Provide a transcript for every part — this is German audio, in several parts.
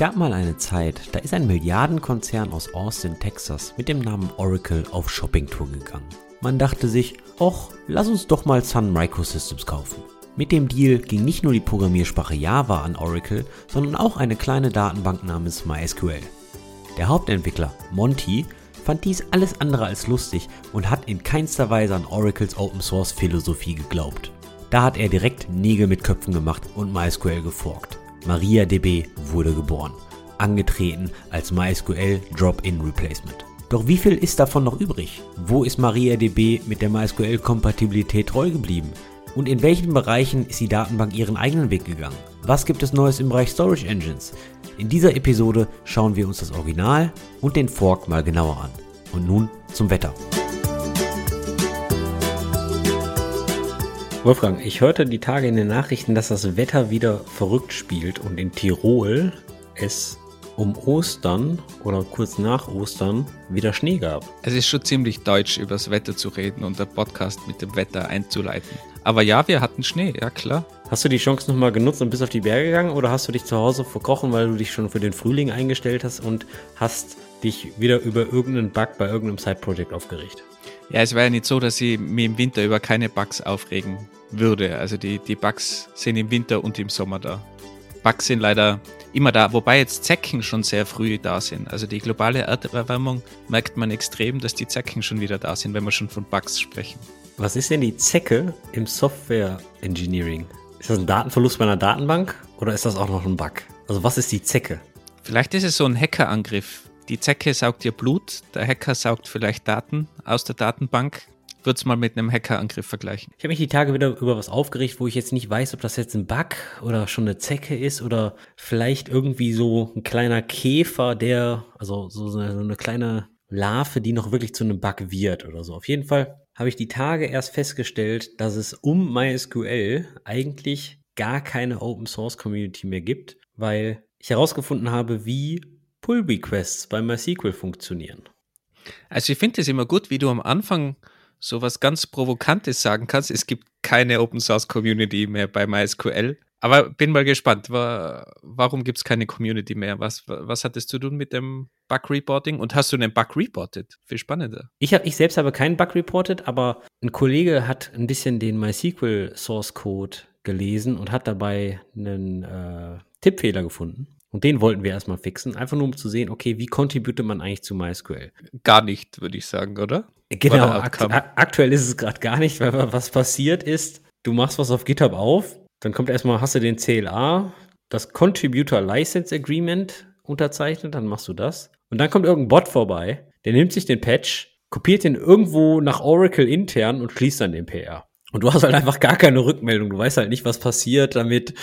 gab mal eine Zeit, da ist ein Milliardenkonzern aus Austin, Texas mit dem Namen Oracle auf Shoppingtour gegangen. Man dachte sich, och, lass uns doch mal Sun Microsystems kaufen. Mit dem Deal ging nicht nur die Programmiersprache Java an Oracle, sondern auch eine kleine Datenbank namens MySQL. Der Hauptentwickler, Monty, fand dies alles andere als lustig und hat in keinster Weise an Oracles Open Source Philosophie geglaubt. Da hat er direkt Nägel mit Köpfen gemacht und MySQL geforkt. MariaDB wurde geboren, angetreten als MySQL Drop-in Replacement. Doch wie viel ist davon noch übrig? Wo ist MariaDB mit der MySQL-Kompatibilität treu geblieben? Und in welchen Bereichen ist die Datenbank ihren eigenen Weg gegangen? Was gibt es Neues im Bereich Storage Engines? In dieser Episode schauen wir uns das Original und den Fork mal genauer an. Und nun zum Wetter. Wolfgang, ich hörte die Tage in den Nachrichten, dass das Wetter wieder verrückt spielt und in Tirol es um Ostern oder kurz nach Ostern wieder Schnee gab. Es ist schon ziemlich deutsch, über das Wetter zu reden und der Podcast mit dem Wetter einzuleiten. Aber ja, wir hatten Schnee, ja klar. Hast du die Chance nochmal genutzt und bist auf die Berge gegangen oder hast du dich zu Hause verkrochen, weil du dich schon für den Frühling eingestellt hast und hast dich wieder über irgendeinen Bug bei irgendeinem Side-Project aufgeregt? Ja, es war ja nicht so, dass ich mich im Winter über keine Bugs aufregen würde. Also die, die Bugs sind im Winter und im Sommer da. Bugs sind leider immer da, wobei jetzt Zecken schon sehr früh da sind. Also die globale Erderwärmung merkt man extrem, dass die Zecken schon wieder da sind, wenn wir schon von Bugs sprechen. Was ist denn die Zecke im Software Engineering? Ist das ein Datenverlust bei einer Datenbank oder ist das auch noch ein Bug? Also was ist die Zecke? Vielleicht ist es so ein Hackerangriff. Die Zecke saugt ihr Blut, der Hacker saugt vielleicht Daten aus der Datenbank. Würde es mal mit einem Hackerangriff vergleichen. Ich habe mich die Tage wieder über was aufgeregt, wo ich jetzt nicht weiß, ob das jetzt ein Bug oder schon eine Zecke ist oder vielleicht irgendwie so ein kleiner Käfer, der, also so eine, so eine kleine Larve, die noch wirklich zu einem Bug wird oder so. Auf jeden Fall habe ich die Tage erst festgestellt, dass es um MySQL eigentlich gar keine Open Source Community mehr gibt, weil ich herausgefunden habe, wie Pull Requests bei MySQL funktionieren. Also ich finde es immer gut, wie du am Anfang so was ganz Provokantes sagen kannst. Es gibt keine Open Source Community mehr bei MySQL. Aber bin mal gespannt, warum gibt es keine Community mehr? Was, was hat das zu tun mit dem Bug Reporting? Und hast du einen Bug reported? Viel spannender. Ich, hab, ich selbst habe keinen Bug reported, aber ein Kollege hat ein bisschen den MySQL Source Code gelesen und hat dabei einen äh, Tippfehler gefunden. Und den wollten wir erstmal fixen, einfach nur um zu sehen, okay, wie contributet man eigentlich zu MySQL? Gar nicht, würde ich sagen, oder? Genau, akt aktuell ist es gerade gar nicht, weil was passiert ist, du machst was auf GitHub auf, dann kommt erstmal, hast du den CLA, das Contributor License Agreement unterzeichnet, dann machst du das. Und dann kommt irgendein Bot vorbei, der nimmt sich den Patch, kopiert den irgendwo nach Oracle intern und schließt dann den PR. Und du hast halt einfach gar keine Rückmeldung. Du weißt halt nicht, was passiert damit.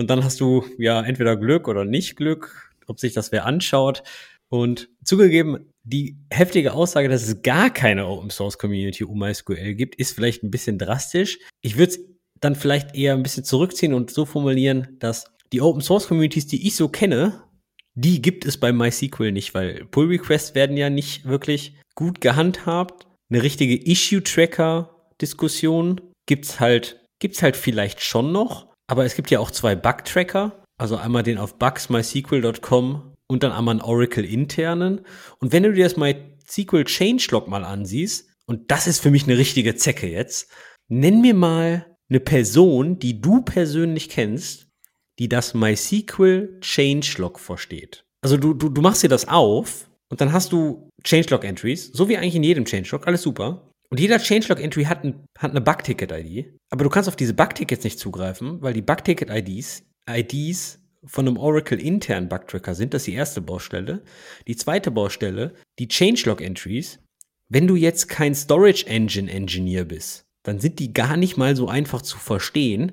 Und dann hast du ja entweder Glück oder nicht Glück, ob sich das wer anschaut. Und zugegeben, die heftige Aussage, dass es gar keine Open Source Community um MySQL gibt, ist vielleicht ein bisschen drastisch. Ich würde es dann vielleicht eher ein bisschen zurückziehen und so formulieren, dass die Open Source Communities, die ich so kenne, die gibt es bei MySQL nicht, weil Pull Requests werden ja nicht wirklich gut gehandhabt. Eine richtige Issue Tracker Diskussion gibt's halt, gibt's halt vielleicht schon noch. Aber es gibt ja auch zwei Bug Tracker. Also einmal den auf bugsmysql.com und dann einmal einen Oracle internen. Und wenn du dir das MySQL Changelog mal ansiehst, und das ist für mich eine richtige Zecke jetzt, nenn mir mal eine Person, die du persönlich kennst, die das MySQL Changelog versteht. Also du, du, du machst dir das auf und dann hast du Changelog Entries, so wie eigentlich in jedem Changelog, alles super. Und jeder Changelog Entry hat, ein, hat eine Bugticket ID, aber du kannst auf diese Bugtickets nicht zugreifen, weil die Bugticket IDs, von einem Oracle internen Bugtracker sind. Das ist die erste Baustelle. Die zweite Baustelle, die Changelog Entries. Wenn du jetzt kein Storage Engine Engineer bist, dann sind die gar nicht mal so einfach zu verstehen,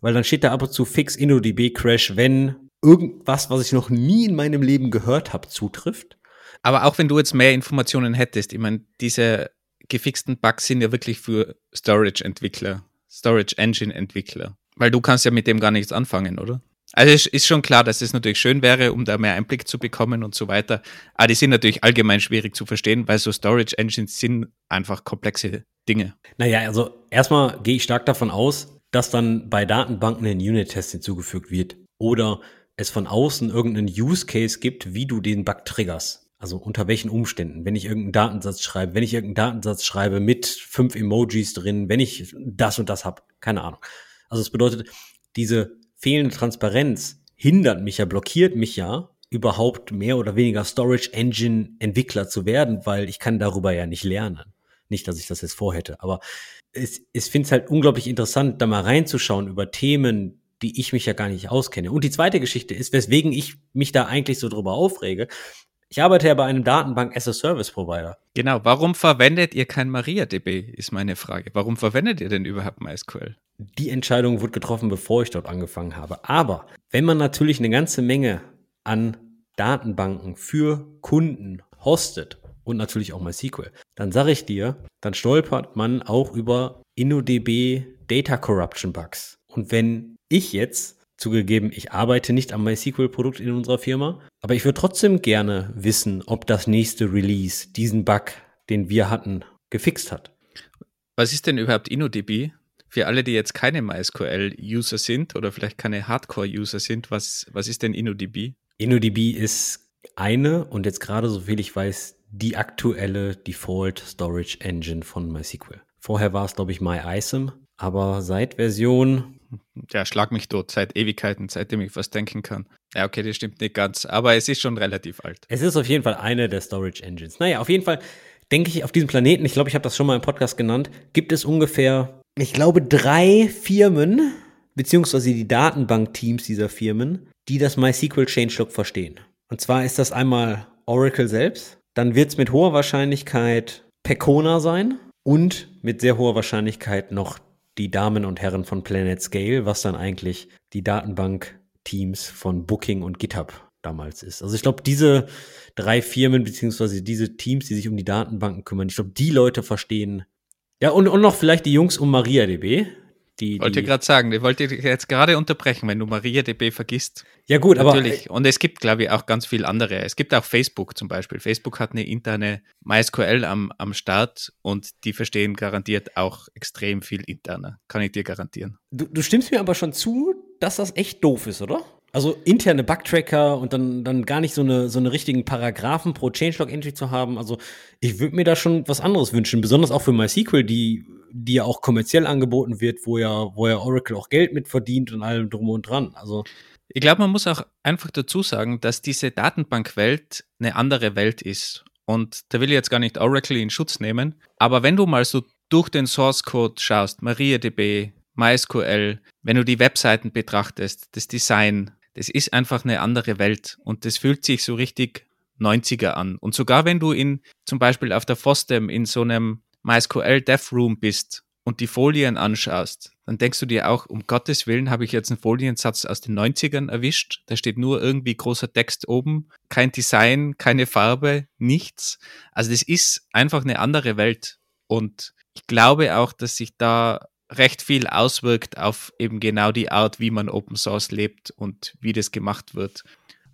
weil dann steht da ab und zu fix InnoDB Crash, wenn irgendwas, was ich noch nie in meinem Leben gehört habe, zutrifft. Aber auch wenn du jetzt mehr Informationen hättest, ich meine, diese gefixten Bugs sind ja wirklich für Storage-Entwickler, Storage Engine-Entwickler. Weil du kannst ja mit dem gar nichts anfangen, oder? Also es ist schon klar, dass es natürlich schön wäre, um da mehr Einblick zu bekommen und so weiter. Aber die sind natürlich allgemein schwierig zu verstehen, weil so Storage Engines sind einfach komplexe Dinge. Naja, also erstmal gehe ich stark davon aus, dass dann bei Datenbanken ein Unit-Test hinzugefügt wird. Oder es von außen irgendeinen Use Case gibt, wie du den Bug triggerst. Also unter welchen Umständen, wenn ich irgendeinen Datensatz schreibe, wenn ich irgendeinen Datensatz schreibe mit fünf Emojis drin, wenn ich das und das habe, keine Ahnung. Also es bedeutet, diese fehlende Transparenz hindert mich ja, blockiert mich ja, überhaupt mehr oder weniger Storage Engine Entwickler zu werden, weil ich kann darüber ja nicht lernen. Nicht, dass ich das jetzt vorhätte, aber es, ich finde es halt unglaublich interessant, da mal reinzuschauen über Themen, die ich mich ja gar nicht auskenne. Und die zweite Geschichte ist, weswegen ich mich da eigentlich so drüber aufrege. Ich arbeite ja bei einem Datenbank as a Service Provider. Genau. Warum verwendet ihr kein MariaDB, ist meine Frage. Warum verwendet ihr denn überhaupt MySQL? Die Entscheidung wurde getroffen, bevor ich dort angefangen habe. Aber wenn man natürlich eine ganze Menge an Datenbanken für Kunden hostet und natürlich auch MySQL, dann sage ich dir, dann stolpert man auch über InnoDB Data Corruption Bugs. Und wenn ich jetzt, zugegeben, ich arbeite nicht am MySQL-Produkt in unserer Firma, aber ich würde trotzdem gerne wissen, ob das nächste Release diesen Bug, den wir hatten, gefixt hat. Was ist denn überhaupt InnoDB? Für alle, die jetzt keine MySQL-User sind oder vielleicht keine Hardcore-User sind, was, was ist denn InnoDB? InnoDB ist eine und jetzt gerade, so viel ich weiß, die aktuelle Default Storage Engine von MySQL. Vorher war es, glaube ich, MyISAM, aber seit Version ja, schlag mich tot, seit Ewigkeiten, seitdem ich was denken kann. Ja, okay, das stimmt nicht ganz, aber es ist schon relativ alt. Es ist auf jeden Fall eine der Storage Engines. Naja, auf jeden Fall denke ich, auf diesem Planeten, ich glaube, ich habe das schon mal im Podcast genannt, gibt es ungefähr, ich glaube, drei Firmen, beziehungsweise die Datenbank-Teams dieser Firmen, die das MySQL Changelog verstehen. Und zwar ist das einmal Oracle selbst, dann wird es mit hoher Wahrscheinlichkeit Pecona sein und mit sehr hoher Wahrscheinlichkeit noch die Damen und Herren von Planet Scale, was dann eigentlich die Datenbank-Teams von Booking und GitHub damals ist. Also ich glaube, diese drei Firmen beziehungsweise diese Teams, die sich um die Datenbanken kümmern, ich glaube, die Leute verstehen. Ja, und, und noch vielleicht die Jungs um MariaDB, die, wollte gerade sagen, ich wollte jetzt gerade unterbrechen, wenn du MariaDB vergisst. Ja gut, aber natürlich. Und es gibt, glaube ich, auch ganz viel andere. Es gibt auch Facebook zum Beispiel. Facebook hat eine interne MySQL am, am Start und die verstehen garantiert auch extrem viel interner. Kann ich dir garantieren. Du, du stimmst mir aber schon zu, dass das echt doof ist, oder? Also interne Bugtracker und dann, dann gar nicht so eine, so eine richtigen Paragraphen pro Changelog-Entry zu haben. Also ich würde mir da schon was anderes wünschen, besonders auch für MySQL, die die ja auch kommerziell angeboten wird, wo ja, wo ja Oracle auch Geld mit verdient und allem drum und dran. Also ich glaube, man muss auch einfach dazu sagen, dass diese Datenbankwelt eine andere Welt ist. Und da will ich jetzt gar nicht Oracle in Schutz nehmen. Aber wenn du mal so durch den Source Code schaust, MariaDB, MySQL, wenn du die Webseiten betrachtest, das Design, das ist einfach eine andere Welt. Und das fühlt sich so richtig 90er an. Und sogar wenn du in, zum Beispiel auf der FOSDEM in so einem MySQL Dev Room bist und die Folien anschaust, dann denkst du dir auch, um Gottes Willen habe ich jetzt einen Foliensatz aus den 90ern erwischt. Da steht nur irgendwie großer Text oben, kein Design, keine Farbe, nichts. Also das ist einfach eine andere Welt. Und ich glaube auch, dass sich da recht viel auswirkt auf eben genau die Art, wie man Open Source lebt und wie das gemacht wird.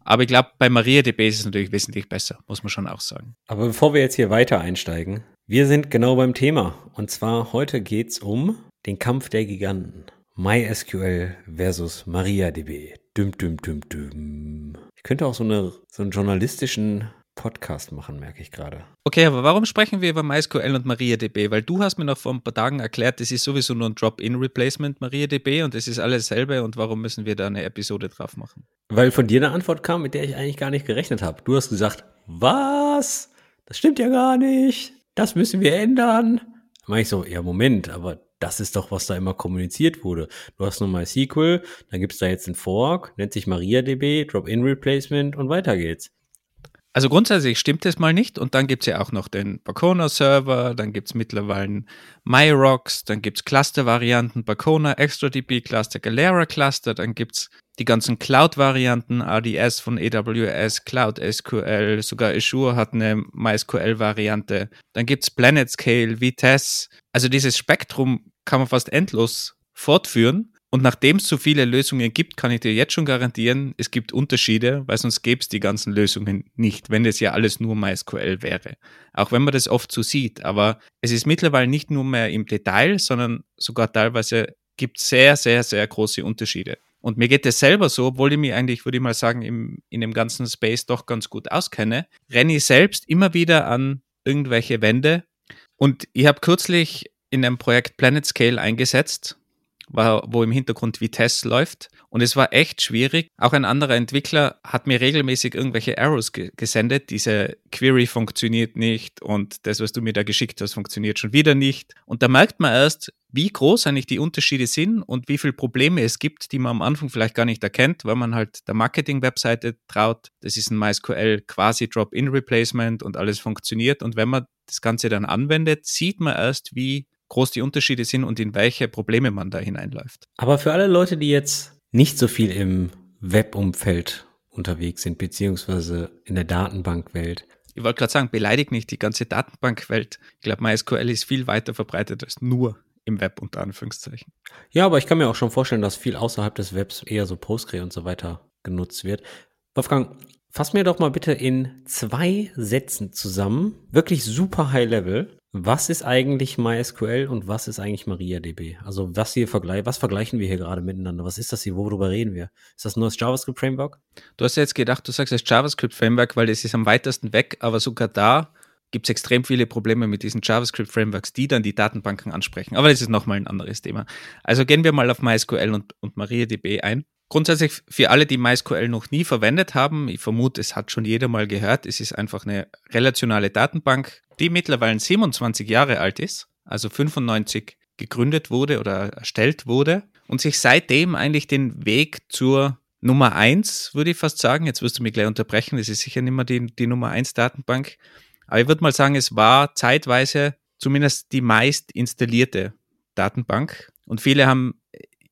Aber ich glaube, bei MariaDB ist es natürlich wesentlich besser, muss man schon auch sagen. Aber bevor wir jetzt hier weiter einsteigen, wir sind genau beim Thema. Und zwar heute geht es um den Kampf der Giganten. MySQL versus MariaDB. Düm, düm, düm, düm. Ich könnte auch so, eine, so einen journalistischen Podcast machen, merke ich gerade. Okay, aber warum sprechen wir über MySQL und MariaDB? Weil du hast mir noch vor ein paar Tagen erklärt, das ist sowieso nur ein Drop-in-Replacement MariaDB und das ist alles selbe und warum müssen wir da eine Episode drauf machen? Weil von dir eine Antwort kam, mit der ich eigentlich gar nicht gerechnet habe. Du hast gesagt, was? Das stimmt ja gar nicht das müssen wir ändern. Da meine ich so, ja, Moment, aber das ist doch, was da immer kommuniziert wurde. Du hast nur MySQL, dann gibt's da jetzt einen Fork, nennt sich MariaDB, Drop-in-Replacement und weiter geht's. Also grundsätzlich stimmt es mal nicht und dann gibt's ja auch noch den Bacona Server, dann gibt's mittlerweile MyRocks, dann gibt's Cluster-Varianten, Bacona, ExtraDB Cluster, Galera Cluster, dann gibt's die ganzen Cloud-Varianten, ADS von AWS, Cloud SQL, sogar Azure hat eine MySQL-Variante. Dann gibt's PlanetScale, Vitesse. Also dieses Spektrum kann man fast endlos fortführen. Und nachdem es so viele Lösungen gibt, kann ich dir jetzt schon garantieren, es gibt Unterschiede, weil sonst gäbe es die ganzen Lösungen nicht, wenn es ja alles nur MySQL wäre. Auch wenn man das oft so sieht. Aber es ist mittlerweile nicht nur mehr im Detail, sondern sogar teilweise gibt sehr, sehr, sehr große Unterschiede. Und mir geht es selber so, obwohl ich mich eigentlich, würde ich mal sagen, im, in dem ganzen Space doch ganz gut auskenne, renne ich selbst immer wieder an irgendwelche Wände. Und ich habe kürzlich in einem Projekt Planet Scale eingesetzt, wo im Hintergrund Vitesse läuft. Und es war echt schwierig. Auch ein anderer Entwickler hat mir regelmäßig irgendwelche Arrows ge gesendet. Diese Query funktioniert nicht und das, was du mir da geschickt hast, funktioniert schon wieder nicht. Und da merkt man erst, wie groß eigentlich die Unterschiede sind und wie viele Probleme es gibt, die man am Anfang vielleicht gar nicht erkennt, weil man halt der Marketing-Webseite traut. Das ist ein MySQL quasi Drop-in-Replacement und alles funktioniert. Und wenn man das Ganze dann anwendet, sieht man erst, wie groß die Unterschiede sind und in welche Probleme man da hineinläuft. Aber für alle Leute, die jetzt nicht so viel im Webumfeld unterwegs sind, beziehungsweise in der Datenbankwelt. Ich wollte gerade sagen, beleidigt nicht die ganze Datenbankwelt. Ich glaube, MySQL ist viel weiter verbreitet als nur im Web unter Anführungszeichen. Ja, aber ich kann mir auch schon vorstellen, dass viel außerhalb des Webs eher so Postgre und so weiter genutzt wird. Wolfgang, fass mir doch mal bitte in zwei Sätzen zusammen, wirklich super High Level, was ist eigentlich MySQL und was ist eigentlich MariaDB? Also was hier vergleich, was vergleichen wir hier gerade miteinander? Was ist das hier? Worüber reden wir? Ist das ein neues JavaScript-Framework? Du hast ja jetzt gedacht, du sagst es JavaScript-Framework, weil das ist am weitesten weg, aber sogar da gibt es extrem viele Probleme mit diesen JavaScript-Frameworks, die dann die Datenbanken ansprechen. Aber das ist nochmal ein anderes Thema. Also gehen wir mal auf MySQL und, und MariaDB ein. Grundsätzlich für alle, die MySQL noch nie verwendet haben, ich vermute, es hat schon jeder mal gehört, es ist einfach eine relationale Datenbank, die mittlerweile 27 Jahre alt ist, also 95 gegründet wurde oder erstellt wurde und sich seitdem eigentlich den Weg zur Nummer eins, würde ich fast sagen, jetzt wirst du mich gleich unterbrechen, es ist sicher nicht mehr die, die Nummer eins Datenbank, aber ich würde mal sagen, es war zeitweise zumindest die meist installierte Datenbank und viele haben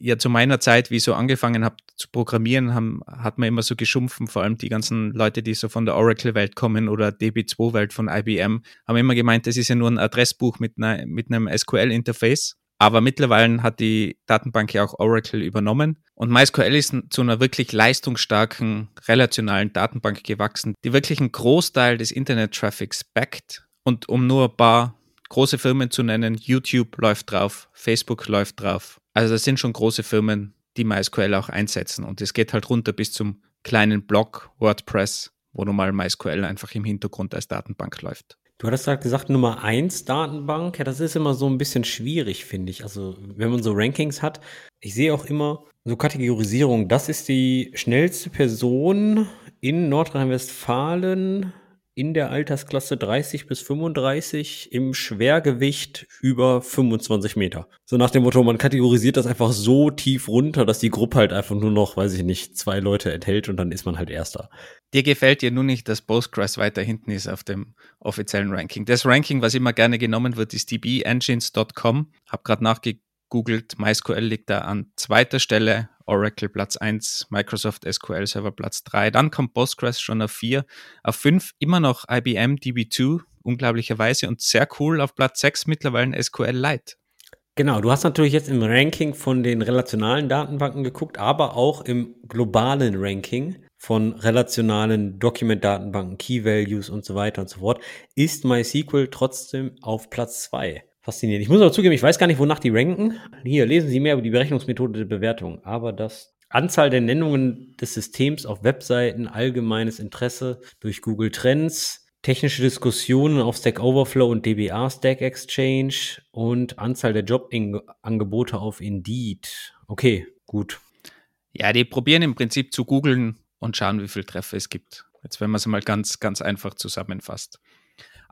ja zu meiner Zeit, wie ich so angefangen habe zu programmieren, haben, hat man immer so geschumpfen, vor allem die ganzen Leute, die so von der Oracle-Welt kommen oder DB2-Welt von IBM, haben immer gemeint, das ist ja nur ein Adressbuch mit, einer, mit einem SQL-Interface. Aber mittlerweile hat die Datenbank ja auch Oracle übernommen. Und MySQL ist zu einer wirklich leistungsstarken, relationalen Datenbank gewachsen, die wirklich einen Großteil des Internet-Traffics backt. Und um nur ein paar große Firmen zu nennen, YouTube läuft drauf, Facebook läuft drauf, also das sind schon große Firmen, die MySQL auch einsetzen. Und es geht halt runter bis zum kleinen Blog WordPress, wo normal MySQL einfach im Hintergrund als Datenbank läuft. Du hattest gerade gesagt, Nummer 1 Datenbank. Ja, das ist immer so ein bisschen schwierig, finde ich. Also, wenn man so Rankings hat, ich sehe auch immer so Kategorisierung. Das ist die schnellste Person in Nordrhein-Westfalen in der Altersklasse 30 bis 35 im Schwergewicht über 25 Meter. So nach dem Motto, man kategorisiert das einfach so tief runter, dass die Gruppe halt einfach nur noch, weiß ich nicht, zwei Leute enthält und dann ist man halt Erster. Dir gefällt dir nur nicht, dass Postgres weiter hinten ist auf dem offiziellen Ranking. Das Ranking, was immer gerne genommen wird, ist dbengines.com. Hab gerade nachgegoogelt, MySQL liegt da an zweiter Stelle Oracle Platz 1, Microsoft SQL Server Platz 3, dann kommt Postgres schon auf 4, auf 5 immer noch IBM DB2, unglaublicherweise und sehr cool auf Platz 6 mittlerweile SQL Lite. Genau, du hast natürlich jetzt im Ranking von den relationalen Datenbanken geguckt, aber auch im globalen Ranking von relationalen Document-Datenbanken, Key Values und so weiter und so fort, ist MySQL trotzdem auf Platz 2 faszinierend. Ich muss aber zugeben, ich weiß gar nicht, wonach die ranken. Hier, lesen Sie mehr über die Berechnungsmethode der Bewertung. Aber das Anzahl der Nennungen des Systems auf Webseiten, allgemeines Interesse durch Google Trends, technische Diskussionen auf Stack Overflow und DBA Stack Exchange und Anzahl der Jobangebote auf Indeed. Okay, gut. Ja, die probieren im Prinzip zu googeln und schauen, wie viele Treffer es gibt. Jetzt, wenn man es mal ganz, ganz einfach zusammenfasst.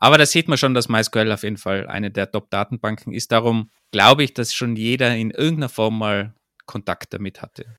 Aber da sieht man schon, dass MySQL auf jeden Fall eine der Top-Datenbanken ist. Darum glaube ich, dass schon jeder in irgendeiner Form mal Kontakt damit hatte.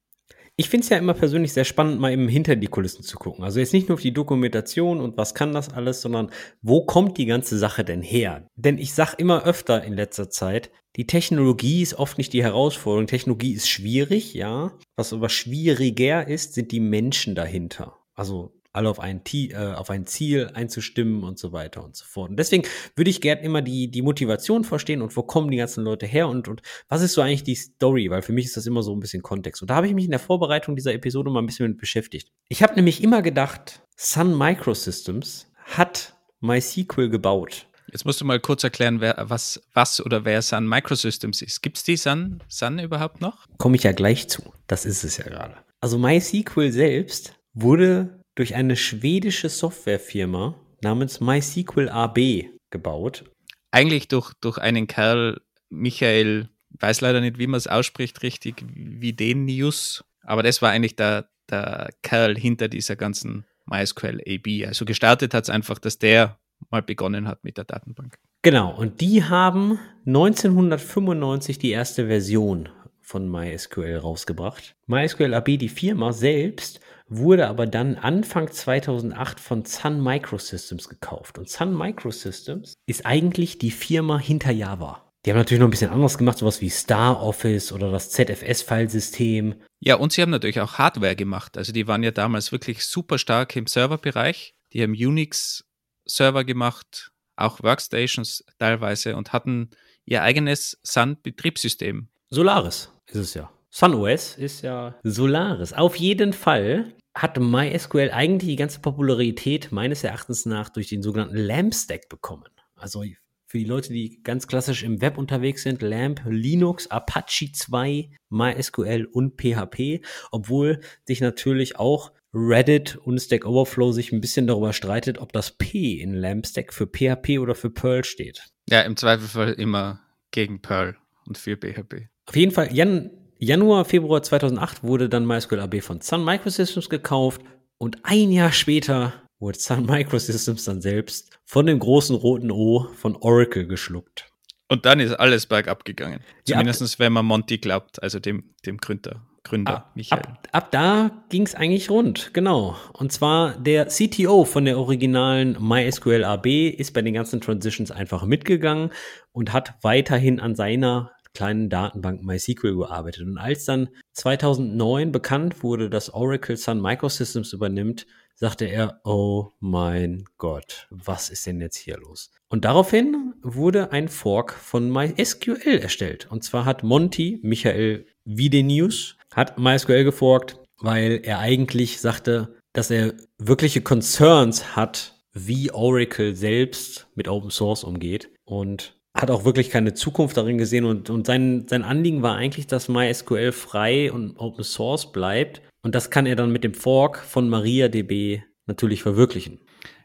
Ich finde es ja immer persönlich sehr spannend, mal eben hinter die Kulissen zu gucken. Also jetzt nicht nur auf die Dokumentation und was kann das alles, sondern wo kommt die ganze Sache denn her? Denn ich sage immer öfter in letzter Zeit, die Technologie ist oft nicht die Herausforderung. Technologie ist schwierig, ja. Was aber schwieriger ist, sind die Menschen dahinter. Also alle auf ein, äh, auf ein Ziel einzustimmen und so weiter und so fort. Und deswegen würde ich gerne immer die, die Motivation verstehen und wo kommen die ganzen Leute her und, und was ist so eigentlich die Story, weil für mich ist das immer so ein bisschen Kontext. Und da habe ich mich in der Vorbereitung dieser Episode mal ein bisschen mit beschäftigt. Ich habe nämlich immer gedacht, Sun Microsystems hat MySQL gebaut. Jetzt musst du mal kurz erklären, wer, was, was oder wer Sun Microsystems ist. Gibt es die Sun, Sun überhaupt noch? Komme ich ja gleich zu. Das ist es ja gerade. Also MySQL selbst wurde durch eine schwedische Softwarefirma namens MySQL AB gebaut. Eigentlich durch, durch einen Kerl, Michael, weiß leider nicht, wie man es ausspricht, richtig, wie den News. Aber das war eigentlich der, der Kerl hinter dieser ganzen MySQL AB. Also gestartet hat es einfach, dass der mal begonnen hat mit der Datenbank. Genau, und die haben 1995 die erste Version von MySQL rausgebracht. MySQL AB, die Firma selbst, wurde aber dann Anfang 2008 von Sun Microsystems gekauft. Und Sun Microsystems ist eigentlich die Firma hinter Java. Die haben natürlich noch ein bisschen anderes gemacht, sowas wie Star Office oder das ZFS-Filesystem. Ja, und sie haben natürlich auch Hardware gemacht. Also die waren ja damals wirklich super stark im Serverbereich. Die haben Unix-Server gemacht, auch Workstations teilweise und hatten ihr eigenes Sun-Betriebssystem. Solaris ist es ja. SunOS ist ja Solaris. Auf jeden Fall hat MySQL eigentlich die ganze Popularität meines Erachtens nach durch den sogenannten LAMP Stack bekommen. Also für die Leute, die ganz klassisch im Web unterwegs sind, LAMP, Linux, Apache 2, MySQL und PHP, obwohl sich natürlich auch Reddit und Stack Overflow sich ein bisschen darüber streitet, ob das P in LAMP Stack für PHP oder für Perl steht. Ja, im Zweifelsfall immer gegen Perl und für PHP. Auf jeden Fall, Jan, Januar, Februar 2008 wurde dann MySQL AB von Sun Microsystems gekauft und ein Jahr später wurde Sun Microsystems dann selbst von dem großen roten O von Oracle geschluckt. Und dann ist alles bergab gegangen. Zumindest wenn man Monty glaubt, also dem, dem Gründer. Gründer, ab, Michael. Ab, ab da ging es eigentlich rund, genau. Und zwar der CTO von der originalen MySQL AB ist bei den ganzen Transitions einfach mitgegangen und hat weiterhin an seiner kleinen Datenbank MySQL gearbeitet. Und als dann 2009 bekannt wurde, dass Oracle Sun Microsystems übernimmt, sagte er, oh mein Gott, was ist denn jetzt hier los? Und daraufhin wurde ein Fork von MySQL erstellt. Und zwar hat Monty, Michael Videnius, hat MySQL geforkt, weil er eigentlich sagte, dass er wirkliche Concerns hat, wie Oracle selbst mit Open Source umgeht. Und hat auch wirklich keine Zukunft darin gesehen und, und sein, sein Anliegen war eigentlich, dass MySQL frei und Open Source bleibt. Und das kann er dann mit dem Fork von MariaDB natürlich verwirklichen.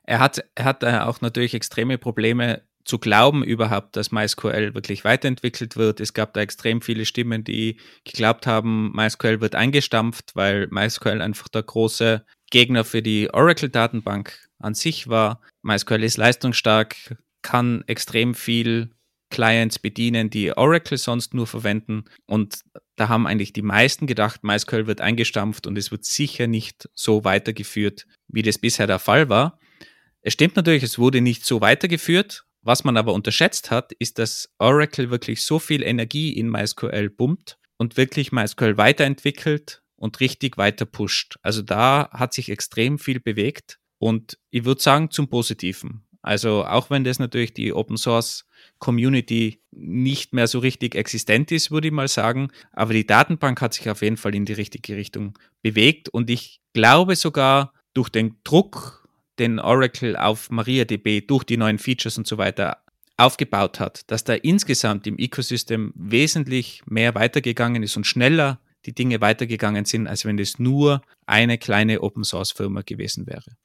Er hat, er hat äh, auch natürlich extreme Probleme zu glauben überhaupt, dass MySQL wirklich weiterentwickelt wird. Es gab da extrem viele Stimmen, die geglaubt haben, MySQL wird eingestampft, weil MySQL einfach der große Gegner für die Oracle-Datenbank an sich war. MySQL ist leistungsstark, kann extrem viel Clients bedienen, die Oracle sonst nur verwenden. Und da haben eigentlich die meisten gedacht, MySQL wird eingestampft und es wird sicher nicht so weitergeführt, wie das bisher der Fall war. Es stimmt natürlich, es wurde nicht so weitergeführt. Was man aber unterschätzt hat, ist, dass Oracle wirklich so viel Energie in MySQL pumpt und wirklich MySQL weiterentwickelt und richtig weiter pusht. Also da hat sich extrem viel bewegt und ich würde sagen zum Positiven. Also auch wenn das natürlich die Open Source Community nicht mehr so richtig existent ist, würde ich mal sagen, aber die Datenbank hat sich auf jeden Fall in die richtige Richtung bewegt und ich glaube sogar durch den Druck, den Oracle auf MariaDB durch die neuen Features und so weiter aufgebaut hat, dass da insgesamt im Ecosystem wesentlich mehr weitergegangen ist und schneller die Dinge weitergegangen sind, als wenn es nur eine kleine Open Source Firma gewesen wäre.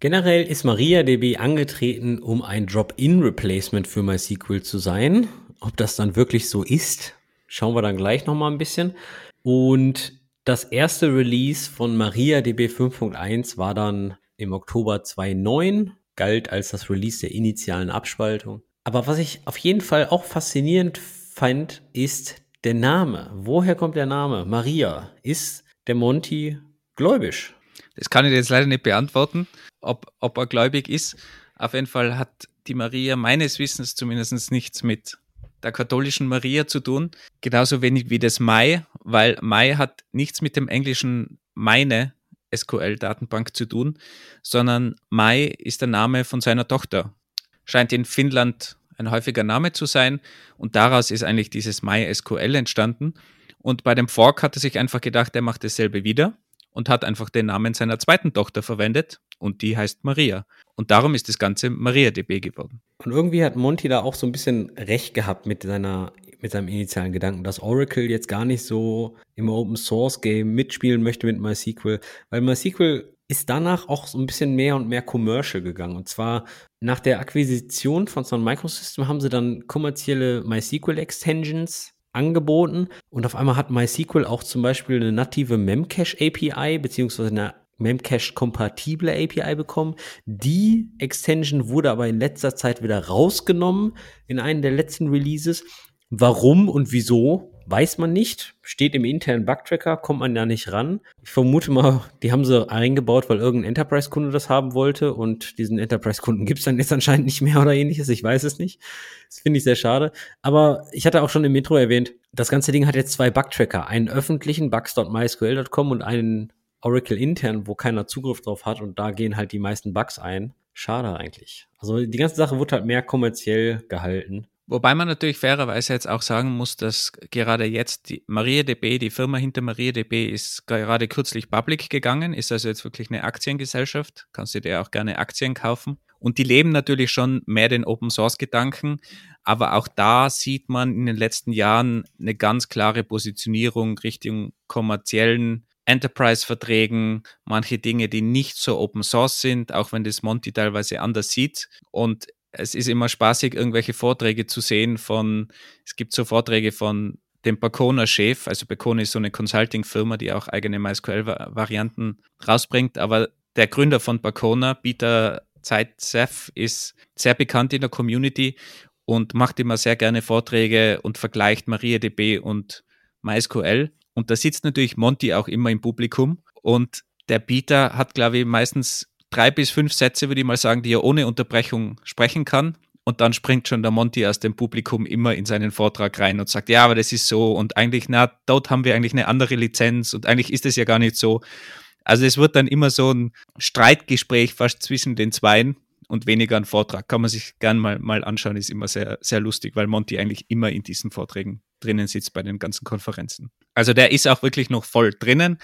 Generell ist MariaDB angetreten, um ein Drop-in-Replacement für MySQL zu sein. Ob das dann wirklich so ist, schauen wir dann gleich nochmal ein bisschen. Und das erste Release von MariaDB 5.1 war dann im Oktober 2009, galt als das Release der initialen Abspaltung. Aber was ich auf jeden Fall auch faszinierend fand, ist der Name. Woher kommt der Name? Maria. Ist der Monty gläubisch? Das kann ich jetzt leider nicht beantworten ob, ob er gläubig ist. Auf jeden Fall hat die Maria meines Wissens zumindest nichts mit der katholischen Maria zu tun. Genauso wenig wie das Mai, weil Mai hat nichts mit dem englischen meine SQL-Datenbank zu tun, sondern Mai ist der Name von seiner Tochter. Scheint in Finnland ein häufiger Name zu sein und daraus ist eigentlich dieses MySQL entstanden. Und bei dem Fork hat er sich einfach gedacht, er macht dasselbe wieder und hat einfach den Namen seiner zweiten Tochter verwendet und die heißt Maria. Und darum ist das Ganze MariaDB geworden. Und irgendwie hat Monty da auch so ein bisschen recht gehabt mit seiner mit seinem initialen Gedanken, dass Oracle jetzt gar nicht so im Open Source Game mitspielen möchte mit MySQL, weil MySQL ist danach auch so ein bisschen mehr und mehr commercial gegangen. Und zwar nach der Akquisition von Sun Microsystem haben sie dann kommerzielle MySQL Extensions angeboten und auf einmal hat MySQL auch zum Beispiel eine native Memcache API beziehungsweise eine Memcache-kompatible API bekommen. Die Extension wurde aber in letzter Zeit wieder rausgenommen in einem der letzten Releases. Warum und wieso, weiß man nicht. Steht im internen Bugtracker, kommt man da nicht ran. Ich vermute mal, die haben sie eingebaut, weil irgendein Enterprise-Kunde das haben wollte und diesen Enterprise-Kunden gibt es dann jetzt anscheinend nicht mehr oder ähnliches. Ich weiß es nicht. Das finde ich sehr schade. Aber ich hatte auch schon im Intro erwähnt, das ganze Ding hat jetzt zwei Bugtracker. Einen öffentlichen, bugs.mysql.com und einen Oracle intern, wo keiner Zugriff drauf hat und da gehen halt die meisten Bugs ein. Schade eigentlich. Also die ganze Sache wird halt mehr kommerziell gehalten. Wobei man natürlich fairerweise jetzt auch sagen muss, dass gerade jetzt die MariaDB, die Firma hinter MariaDB, ist gerade kürzlich public gegangen, ist also jetzt wirklich eine Aktiengesellschaft. Kannst du dir auch gerne Aktien kaufen. Und die leben natürlich schon mehr den Open Source Gedanken. Aber auch da sieht man in den letzten Jahren eine ganz klare Positionierung Richtung kommerziellen Enterprise-Verträgen, manche Dinge, die nicht so Open Source sind, auch wenn das Monty teilweise anders sieht. Und es ist immer spaßig, irgendwelche Vorträge zu sehen von, es gibt so Vorträge von dem Bacona-Chef, also Bacona ist so eine Consulting-Firma, die auch eigene MySQL-Varianten rausbringt, aber der Gründer von Bacona, Peter Zeitsev, ist sehr bekannt in der Community und macht immer sehr gerne Vorträge und vergleicht MariaDB und MySQL. Und da sitzt natürlich Monty auch immer im Publikum. Und der Peter hat, glaube ich, meistens drei bis fünf Sätze, würde ich mal sagen, die er ohne Unterbrechung sprechen kann. Und dann springt schon der Monty aus dem Publikum immer in seinen Vortrag rein und sagt, ja, aber das ist so. Und eigentlich, na, dort haben wir eigentlich eine andere Lizenz und eigentlich ist es ja gar nicht so. Also es wird dann immer so ein Streitgespräch fast zwischen den Zweien und weniger ein Vortrag. Kann man sich gern mal, mal anschauen, ist immer sehr, sehr lustig, weil Monty eigentlich immer in diesen Vorträgen drinnen sitzt bei den ganzen Konferenzen. Also der ist auch wirklich noch voll drinnen.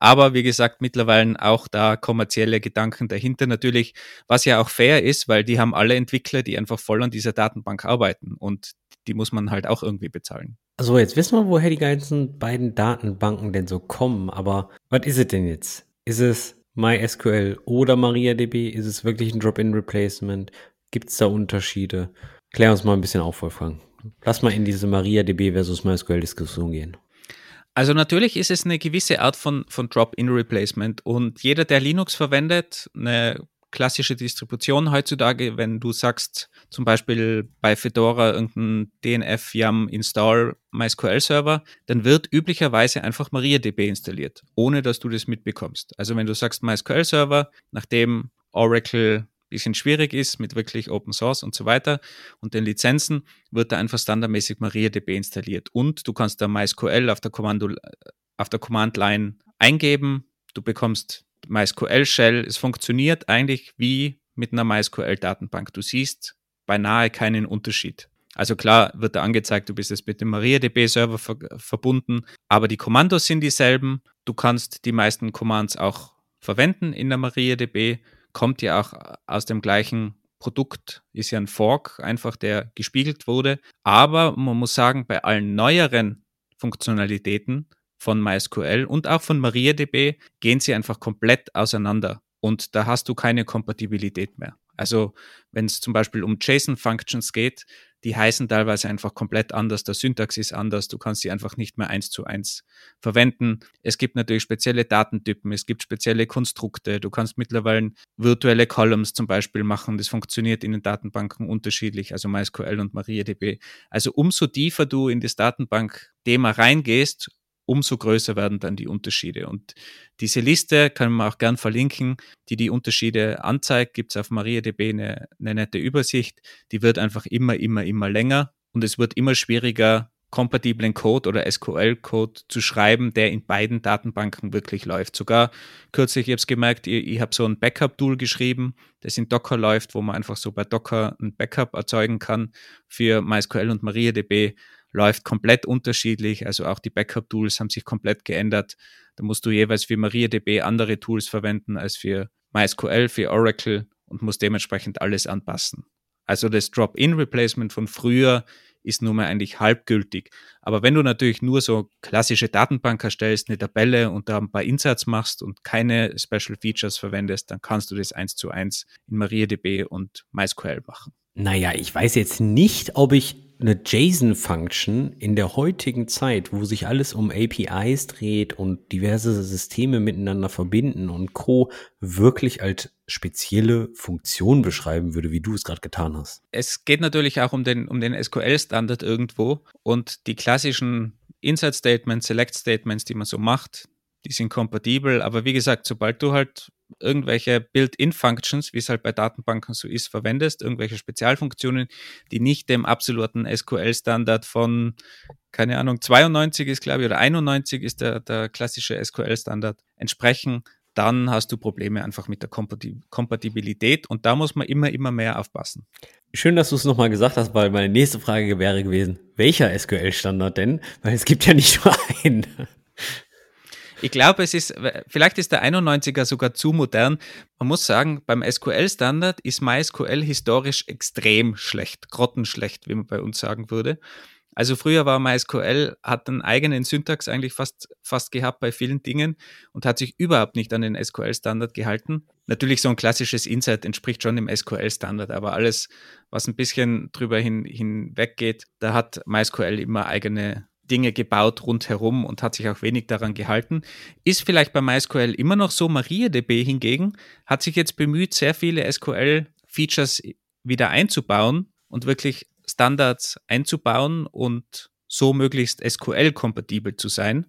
Aber wie gesagt, mittlerweile auch da kommerzielle Gedanken dahinter natürlich, was ja auch fair ist, weil die haben alle Entwickler, die einfach voll an dieser Datenbank arbeiten und die muss man halt auch irgendwie bezahlen. Also jetzt wissen wir, woher die ganzen beiden Datenbanken denn so kommen, aber was ist es denn jetzt? Ist es MySQL oder MariaDB? Ist es wirklich ein Drop-in-Replacement? Gibt es da Unterschiede? Klär uns mal ein bisschen auf, Wolfgang. Lass mal in diese MariaDB versus MySQL-Diskussion gehen. Also natürlich ist es eine gewisse Art von, von Drop-in-Replacement und jeder, der Linux verwendet, eine klassische Distribution heutzutage, wenn du sagst, zum Beispiel bei Fedora irgendein DNF YAM install MySQL Server, dann wird üblicherweise einfach MariaDB installiert, ohne dass du das mitbekommst. Also wenn du sagst MySQL Server, nachdem Oracle bisschen schwierig ist mit wirklich Open Source und so weiter und den Lizenzen, wird da einfach standardmäßig MariaDB installiert. Und du kannst da MySQL auf der, Kommando, auf der Command Line eingeben. Du bekommst MySQL Shell. Es funktioniert eigentlich wie mit einer MySQL Datenbank. Du siehst beinahe keinen Unterschied. Also klar wird da angezeigt, du bist jetzt mit dem MariaDB-Server ver verbunden, aber die Kommandos sind dieselben. Du kannst die meisten Commands auch verwenden in der MariaDB kommt ja auch aus dem gleichen Produkt, ist ja ein Fork, einfach der gespiegelt wurde. Aber man muss sagen, bei allen neueren Funktionalitäten von MySQL und auch von MariaDB gehen sie einfach komplett auseinander. Und da hast du keine Kompatibilität mehr. Also wenn es zum Beispiel um JSON-Functions geht, die heißen teilweise einfach komplett anders, der Syntax ist anders, du kannst sie einfach nicht mehr eins zu eins verwenden. Es gibt natürlich spezielle Datentypen, es gibt spezielle Konstrukte, du kannst mittlerweile virtuelle Columns zum Beispiel machen, das funktioniert in den Datenbanken unterschiedlich, also MySQL und MariaDB. Also umso tiefer du in das Datenbank-Thema reingehst, umso größer werden dann die Unterschiede. Und diese Liste kann man auch gern verlinken, die die Unterschiede anzeigt. Gibt es auf MariaDB eine, eine nette Übersicht. Die wird einfach immer, immer, immer länger und es wird immer schwieriger, kompatiblen Code oder SQL-Code zu schreiben, der in beiden Datenbanken wirklich läuft. Sogar kürzlich, ich habe es gemerkt, ich, ich habe so ein Backup-Tool geschrieben, das in Docker läuft, wo man einfach so bei Docker ein Backup erzeugen kann für MySQL und MariaDB läuft komplett unterschiedlich. Also auch die Backup-Tools haben sich komplett geändert. Da musst du jeweils für MariaDB andere Tools verwenden als für MySQL, für Oracle und musst dementsprechend alles anpassen. Also das Drop-in-Replacement von früher ist nun mal eigentlich halbgültig. Aber wenn du natürlich nur so klassische Datenbank erstellst, eine Tabelle und da ein paar Inserts machst und keine Special Features verwendest, dann kannst du das eins zu eins in MariaDB und MySQL machen. Naja, ich weiß jetzt nicht, ob ich eine JSON-Function in der heutigen Zeit, wo sich alles um APIs dreht und diverse Systeme miteinander verbinden und Co. wirklich als spezielle Funktion beschreiben würde, wie du es gerade getan hast. Es geht natürlich auch um den, um den SQL-Standard irgendwo und die klassischen Insert-Statements, Select-Statements, die man so macht, die sind kompatibel, aber wie gesagt, sobald du halt irgendwelche Built-in-Functions, wie es halt bei Datenbanken so ist, verwendest, irgendwelche Spezialfunktionen, die nicht dem absoluten SQL-Standard von, keine Ahnung, 92 ist, glaube ich, oder 91 ist der, der klassische SQL-Standard entsprechen, dann hast du Probleme einfach mit der Kompatibilität und da muss man immer, immer mehr aufpassen. Schön, dass du es nochmal gesagt hast, weil meine nächste Frage wäre gewesen, welcher SQL-Standard denn? Weil es gibt ja nicht nur einen. Ich glaube, es ist, vielleicht ist der 91er sogar zu modern. Man muss sagen, beim SQL-Standard ist MySQL historisch extrem schlecht, grottenschlecht, wie man bei uns sagen würde. Also früher war MySQL, hat einen eigenen Syntax eigentlich fast, fast gehabt bei vielen Dingen und hat sich überhaupt nicht an den SQL-Standard gehalten. Natürlich so ein klassisches Insight entspricht schon dem SQL-Standard, aber alles, was ein bisschen drüber hin, hinweg geht, da hat MySQL immer eigene Dinge gebaut rundherum und hat sich auch wenig daran gehalten. Ist vielleicht bei MySQL immer noch so. MariaDB hingegen hat sich jetzt bemüht, sehr viele SQL-Features wieder einzubauen und wirklich Standards einzubauen und so möglichst SQL-kompatibel zu sein.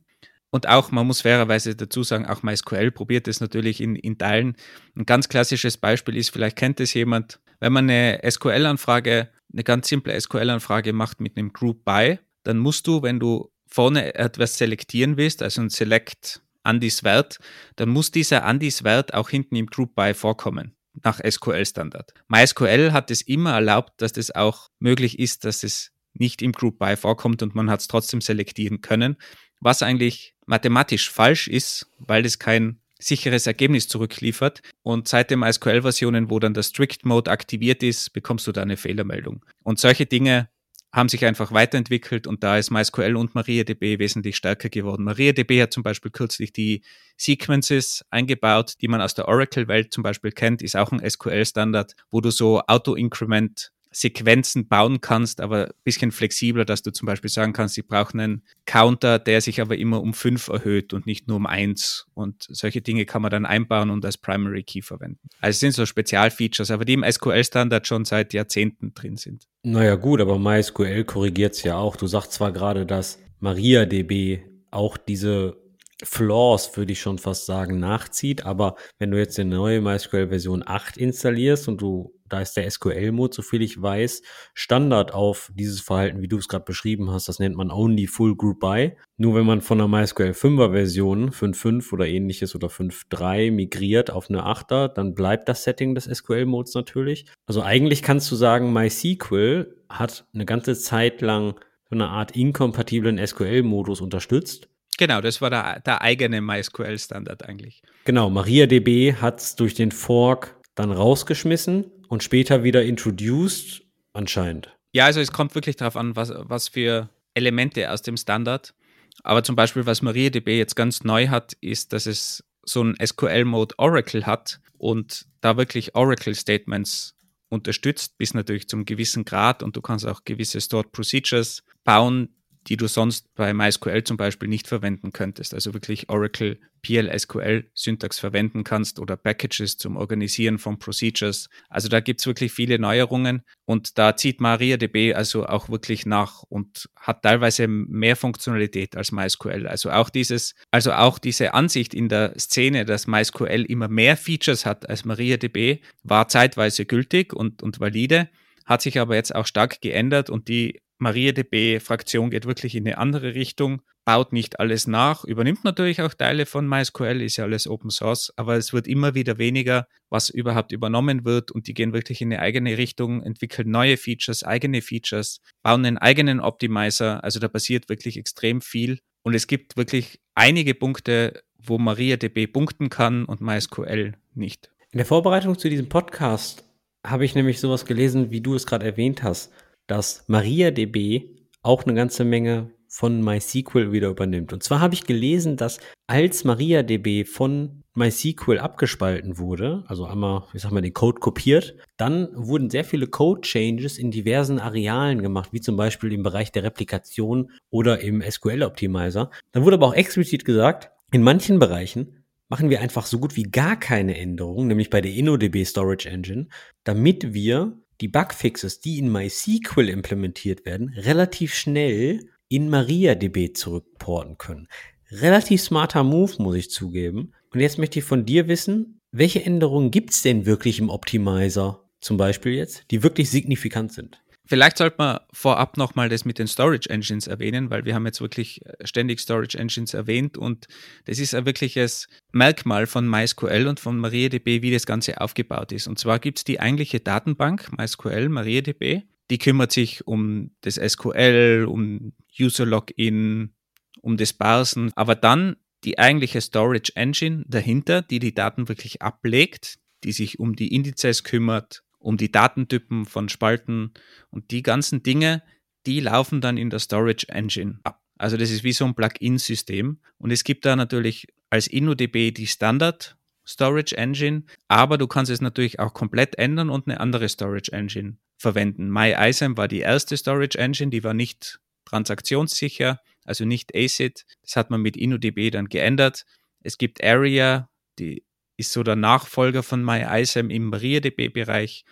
Und auch, man muss fairerweise dazu sagen, auch MySQL probiert es natürlich in, in Teilen. Ein ganz klassisches Beispiel ist, vielleicht kennt es jemand, wenn man eine SQL-Anfrage, eine ganz simple SQL-Anfrage macht mit einem Group By, dann musst du, wenn du vorne etwas selektieren willst, also ein Select Andis Wert, dann muss dieser Andis Wert auch hinten im Group By vorkommen nach SQL-Standard. MySQL hat es immer erlaubt, dass das auch möglich ist, dass es nicht im Group By vorkommt und man hat es trotzdem selektieren können, was eigentlich mathematisch falsch ist, weil es kein sicheres Ergebnis zurückliefert. Und seit den MySQL-Versionen, wo dann der Strict Mode aktiviert ist, bekommst du da eine Fehlermeldung. Und solche Dinge haben sich einfach weiterentwickelt und da ist MySQL und MariaDB wesentlich stärker geworden. MariaDB hat zum Beispiel kürzlich die Sequences eingebaut, die man aus der Oracle-Welt zum Beispiel kennt, ist auch ein SQL-Standard, wo du so Auto-Increment Sequenzen bauen kannst, aber ein bisschen flexibler, dass du zum Beispiel sagen kannst, ich brauche einen Counter, der sich aber immer um fünf erhöht und nicht nur um eins. Und solche Dinge kann man dann einbauen und als Primary Key verwenden. Also es sind so Spezialfeatures, aber die im SQL-Standard schon seit Jahrzehnten drin sind. Naja gut, aber MySQL korrigiert es ja auch. Du sagst zwar gerade, dass MariaDB auch diese Flaws, würde ich schon fast sagen, nachzieht. Aber wenn du jetzt eine neue MySQL Version 8 installierst und du, da ist der SQL-Mode, soviel ich weiß, Standard auf dieses Verhalten, wie du es gerade beschrieben hast, das nennt man Only Full Group By. Nur wenn man von einer MySQL 5er Version 5.5 oder ähnliches oder 5.3 migriert auf eine 8er, dann bleibt das Setting des SQL-Modes natürlich. Also eigentlich kannst du sagen, MySQL hat eine ganze Zeit lang so eine Art inkompatiblen SQL-Modus unterstützt Genau, das war der, der eigene MySQL-Standard eigentlich. Genau, MariaDB hat es durch den Fork dann rausgeschmissen und später wieder introduced, anscheinend. Ja, also es kommt wirklich darauf an, was, was für Elemente aus dem Standard. Aber zum Beispiel, was MariaDB jetzt ganz neu hat, ist, dass es so ein SQL-Mode Oracle hat und da wirklich Oracle-Statements unterstützt, bis natürlich zum gewissen Grad und du kannst auch gewisse Stored Procedures bauen, die du sonst bei MySQL zum Beispiel nicht verwenden könntest. Also wirklich Oracle PLSQL Syntax verwenden kannst oder Packages zum Organisieren von Procedures. Also da gibt es wirklich viele Neuerungen und da zieht MariaDB also auch wirklich nach und hat teilweise mehr Funktionalität als MySQL. Also auch dieses, also auch diese Ansicht in der Szene, dass MySQL immer mehr Features hat als MariaDB, war zeitweise gültig und, und valide hat sich aber jetzt auch stark geändert und die MariaDB-Fraktion geht wirklich in eine andere Richtung, baut nicht alles nach, übernimmt natürlich auch Teile von MySQL, ist ja alles Open Source, aber es wird immer wieder weniger, was überhaupt übernommen wird und die gehen wirklich in eine eigene Richtung, entwickeln neue Features, eigene Features, bauen einen eigenen Optimizer, also da passiert wirklich extrem viel und es gibt wirklich einige Punkte, wo MariaDB punkten kann und MySQL nicht. In der Vorbereitung zu diesem Podcast habe ich nämlich sowas gelesen, wie du es gerade erwähnt hast dass MariaDB auch eine ganze Menge von MySQL wieder übernimmt. Und zwar habe ich gelesen, dass als MariaDB von MySQL abgespalten wurde, also einmal, ich sag mal, den Code kopiert, dann wurden sehr viele Code-Changes in diversen Arealen gemacht, wie zum Beispiel im Bereich der Replikation oder im SQL-Optimizer. Dann wurde aber auch explizit gesagt, in manchen Bereichen machen wir einfach so gut wie gar keine Änderungen, nämlich bei der InnoDB Storage Engine, damit wir die Bugfixes, die in MySQL implementiert werden, relativ schnell in MariaDB zurückporten können. Relativ smarter Move, muss ich zugeben. Und jetzt möchte ich von dir wissen, welche Änderungen gibt's denn wirklich im Optimizer, zum Beispiel jetzt, die wirklich signifikant sind? Vielleicht sollte man vorab nochmal das mit den Storage Engines erwähnen, weil wir haben jetzt wirklich äh, ständig Storage Engines erwähnt und das ist ein wirkliches Merkmal von MySQL und von MariaDB, wie das Ganze aufgebaut ist. Und zwar gibt es die eigentliche Datenbank MySQL, MariaDB, die kümmert sich um das SQL, um User Login, um das Parsen, aber dann die eigentliche Storage Engine dahinter, die die Daten wirklich ablegt, die sich um die Indizes kümmert, um die Datentypen von Spalten und die ganzen Dinge, die laufen dann in der Storage Engine ab. Also das ist wie so ein Plugin-System. Und es gibt da natürlich als InnoDB die Standard Storage Engine, aber du kannst es natürlich auch komplett ändern und eine andere Storage Engine verwenden. MyISAM war die erste Storage Engine, die war nicht transaktionssicher, also nicht ACID. Das hat man mit InnoDB dann geändert. Es gibt Area, die ist so der Nachfolger von MyISAM im MariaDB-Bereich.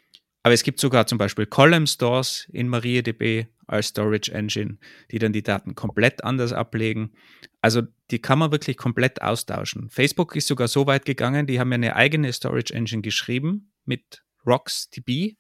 Aber es gibt sogar zum Beispiel Column Stores in MariaDB als Storage Engine, die dann die Daten komplett anders ablegen. Also die kann man wirklich komplett austauschen. Facebook ist sogar so weit gegangen, die haben ja eine eigene Storage Engine geschrieben mit RocksDB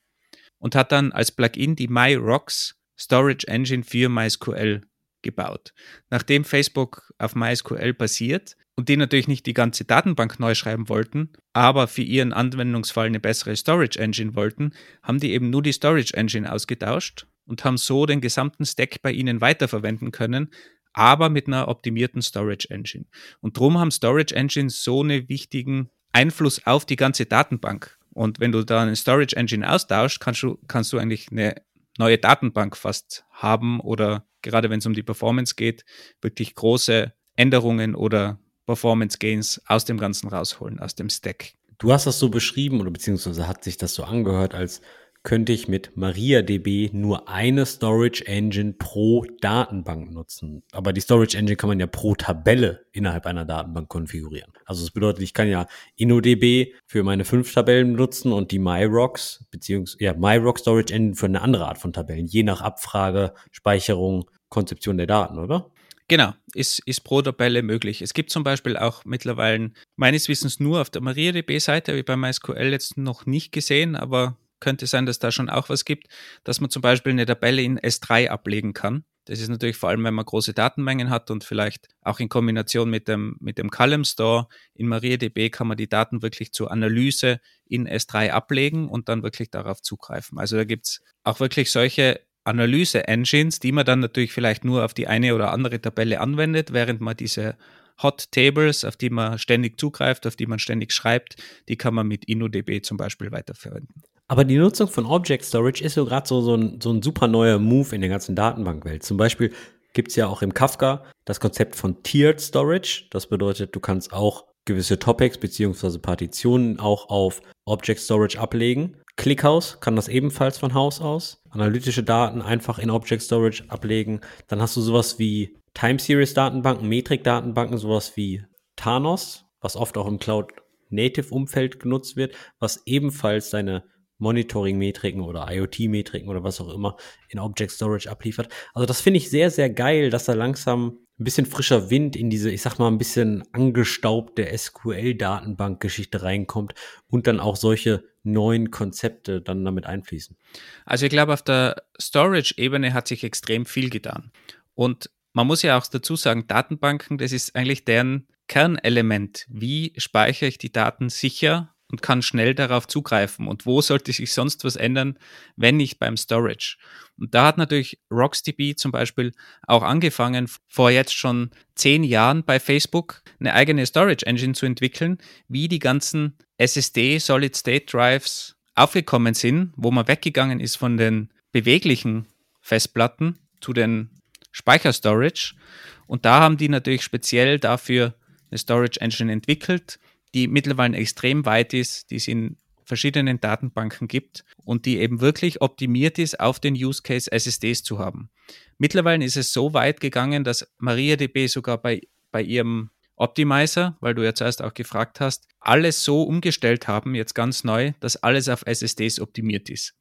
und hat dann als Plugin die MyRocks Storage Engine für MySQL gebaut. Nachdem Facebook auf MySQL basiert und die natürlich nicht die ganze Datenbank neu schreiben wollten, aber für ihren Anwendungsfall eine bessere Storage Engine wollten, haben die eben nur die Storage Engine ausgetauscht und haben so den gesamten Stack bei ihnen weiterverwenden können, aber mit einer optimierten Storage Engine. Und darum haben Storage Engines so einen wichtigen Einfluss auf die ganze Datenbank. Und wenn du da eine Storage Engine austauschst, kannst du, kannst du eigentlich eine neue Datenbank fast haben oder gerade wenn es um die Performance geht, wirklich große Änderungen oder Performance Gains aus dem Ganzen rausholen, aus dem Stack. Du hast das so beschrieben oder beziehungsweise hat sich das so angehört, als könnte ich mit MariaDB nur eine Storage Engine pro Datenbank nutzen. Aber die Storage Engine kann man ja pro Tabelle innerhalb einer Datenbank konfigurieren. Also das bedeutet, ich kann ja InnoDB für meine fünf Tabellen nutzen und die MyRocks, beziehungsweise ja, MyRock Storage Engine für eine andere Art von Tabellen, je nach Abfrage, Speicherung, Konzeption der Daten, oder? Genau, ist, ist pro Tabelle möglich. Es gibt zum Beispiel auch mittlerweile meines Wissens nur auf der MariaDB-Seite, habe ich bei MySQL jetzt noch nicht gesehen, aber könnte sein, dass da schon auch was gibt, dass man zum Beispiel eine Tabelle in S3 ablegen kann. Das ist natürlich vor allem, wenn man große Datenmengen hat und vielleicht auch in Kombination mit dem, mit dem Column Store in MariaDB kann man die Daten wirklich zur Analyse in S3 ablegen und dann wirklich darauf zugreifen. Also da gibt es auch wirklich solche Analyse-Engines, die man dann natürlich vielleicht nur auf die eine oder andere Tabelle anwendet, während man diese Hot Tables, auf die man ständig zugreift, auf die man ständig schreibt, die kann man mit InnoDB zum Beispiel weiterverwenden. Aber die Nutzung von Object Storage ist so gerade so, so, ein, so ein super neuer Move in der ganzen Datenbankwelt. Zum Beispiel gibt es ja auch im Kafka das Konzept von Tiered Storage. Das bedeutet, du kannst auch gewisse Topics beziehungsweise Partitionen auch auf Object Storage ablegen. ClickHouse kann das ebenfalls von Haus aus. Analytische Daten einfach in Object Storage ablegen. Dann hast du sowas wie Time Series Datenbanken, Metrik Datenbanken, sowas wie Thanos, was oft auch im Cloud Native Umfeld genutzt wird, was ebenfalls deine Monitoring-Metriken oder IoT-Metriken oder was auch immer in Object Storage abliefert. Also das finde ich sehr, sehr geil, dass da langsam ein bisschen frischer Wind in diese, ich sag mal, ein bisschen angestaubte SQL-Datenbank-Geschichte reinkommt und dann auch solche neuen Konzepte dann damit einfließen. Also ich glaube, auf der Storage-Ebene hat sich extrem viel getan. Und man muss ja auch dazu sagen, Datenbanken, das ist eigentlich deren Kernelement. Wie speichere ich die Daten sicher und kann schnell darauf zugreifen. Und wo sollte sich sonst was ändern, wenn nicht beim Storage? Und da hat natürlich RocksDB zum Beispiel auch angefangen, vor jetzt schon zehn Jahren bei Facebook eine eigene Storage Engine zu entwickeln, wie die ganzen SSD Solid State Drives aufgekommen sind, wo man weggegangen ist von den beweglichen Festplatten, zu den Speicherstorage. Und da haben die natürlich speziell dafür eine Storage Engine entwickelt, die mittlerweile extrem weit ist, die es in verschiedenen Datenbanken gibt und die eben wirklich optimiert ist, auf den Use Case SSDs zu haben. Mittlerweile ist es so weit gegangen, dass MariaDB sogar bei, bei ihrem Optimizer, weil du ja zuerst auch gefragt hast, alles so umgestellt haben, jetzt ganz neu, dass alles auf SSDs optimiert ist.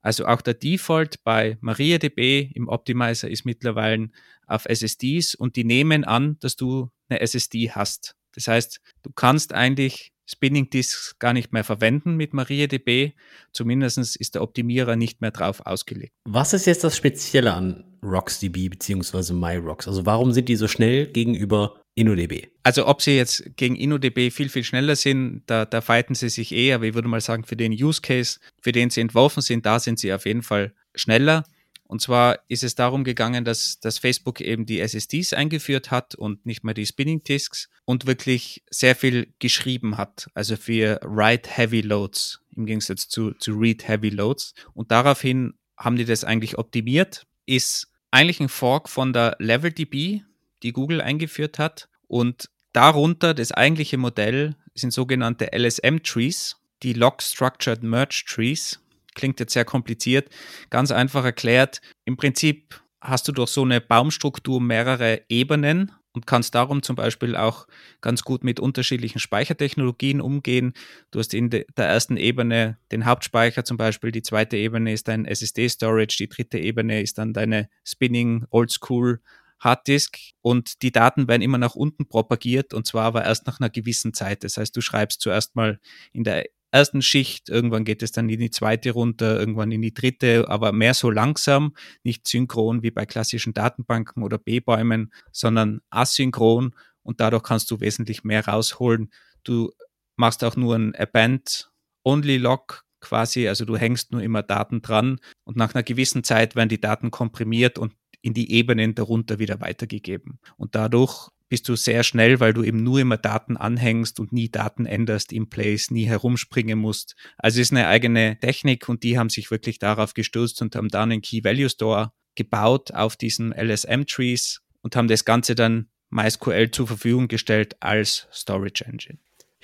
Also auch der Default bei MariaDB im Optimizer ist mittlerweile auf SSDs und die nehmen an, dass du eine SSD hast. Das heißt, du kannst eigentlich Spinning Disks gar nicht mehr verwenden mit MariaDB. Zumindest ist der Optimierer nicht mehr drauf ausgelegt. Was ist jetzt das Spezielle an RocksDB bzw. MyRocks? Also warum sind die so schnell gegenüber InnoDB? Also ob sie jetzt gegen InnoDB viel, viel schneller sind, da, da fighten sie sich eh, aber ich würde mal sagen, für den Use Case, für den sie entworfen sind, da sind sie auf jeden Fall schneller. Und zwar ist es darum gegangen, dass, dass Facebook eben die SSDs eingeführt hat und nicht mehr die Spinning Disks und wirklich sehr viel geschrieben hat, also für Write Heavy Loads im Gegensatz zu, zu Read Heavy Loads. Und daraufhin haben die das eigentlich optimiert, ist eigentlich ein Fork von der LevelDB, die Google eingeführt hat. Und darunter das eigentliche Modell sind sogenannte LSM-Trees, die Log Structured Merge Trees klingt jetzt sehr kompliziert. Ganz einfach erklärt, im Prinzip hast du durch so eine Baumstruktur mehrere Ebenen und kannst darum zum Beispiel auch ganz gut mit unterschiedlichen Speichertechnologien umgehen. Du hast in der ersten Ebene den Hauptspeicher zum Beispiel, die zweite Ebene ist dein SSD-Storage, die dritte Ebene ist dann deine Spinning Oldschool Harddisk und die Daten werden immer nach unten propagiert und zwar aber erst nach einer gewissen Zeit. Das heißt, du schreibst zuerst mal in der ersten Schicht, irgendwann geht es dann in die zweite runter, irgendwann in die dritte, aber mehr so langsam, nicht synchron wie bei klassischen Datenbanken oder B-Bäumen, sondern asynchron und dadurch kannst du wesentlich mehr rausholen. Du machst auch nur ein Append-Only-Log quasi, also du hängst nur immer Daten dran und nach einer gewissen Zeit werden die Daten komprimiert und in die Ebenen darunter wieder weitergegeben. Und dadurch bist du sehr schnell, weil du eben nur immer Daten anhängst und nie Daten änderst in Place, nie herumspringen musst. Also ist eine eigene Technik und die haben sich wirklich darauf gestürzt und haben dann einen Key Value Store gebaut auf diesen LSM Trees und haben das Ganze dann MySQL zur Verfügung gestellt als Storage Engine.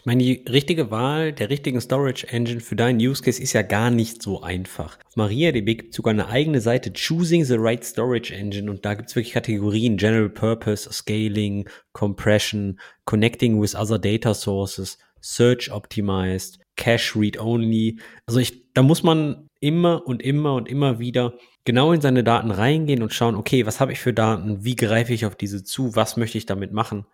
Meine, die richtige Wahl der richtigen Storage Engine für deinen Use Case ist ja gar nicht so einfach. Auf MariaDB gibt es sogar eine eigene Seite, Choosing the Right Storage Engine, und da gibt es wirklich Kategorien, General Purpose, Scaling, Compression, Connecting with other Data Sources, Search Optimized, Cache Read Only. Also ich, da muss man immer und immer und immer wieder genau in seine Daten reingehen und schauen, okay, was habe ich für Daten, wie greife ich auf diese zu, was möchte ich damit machen.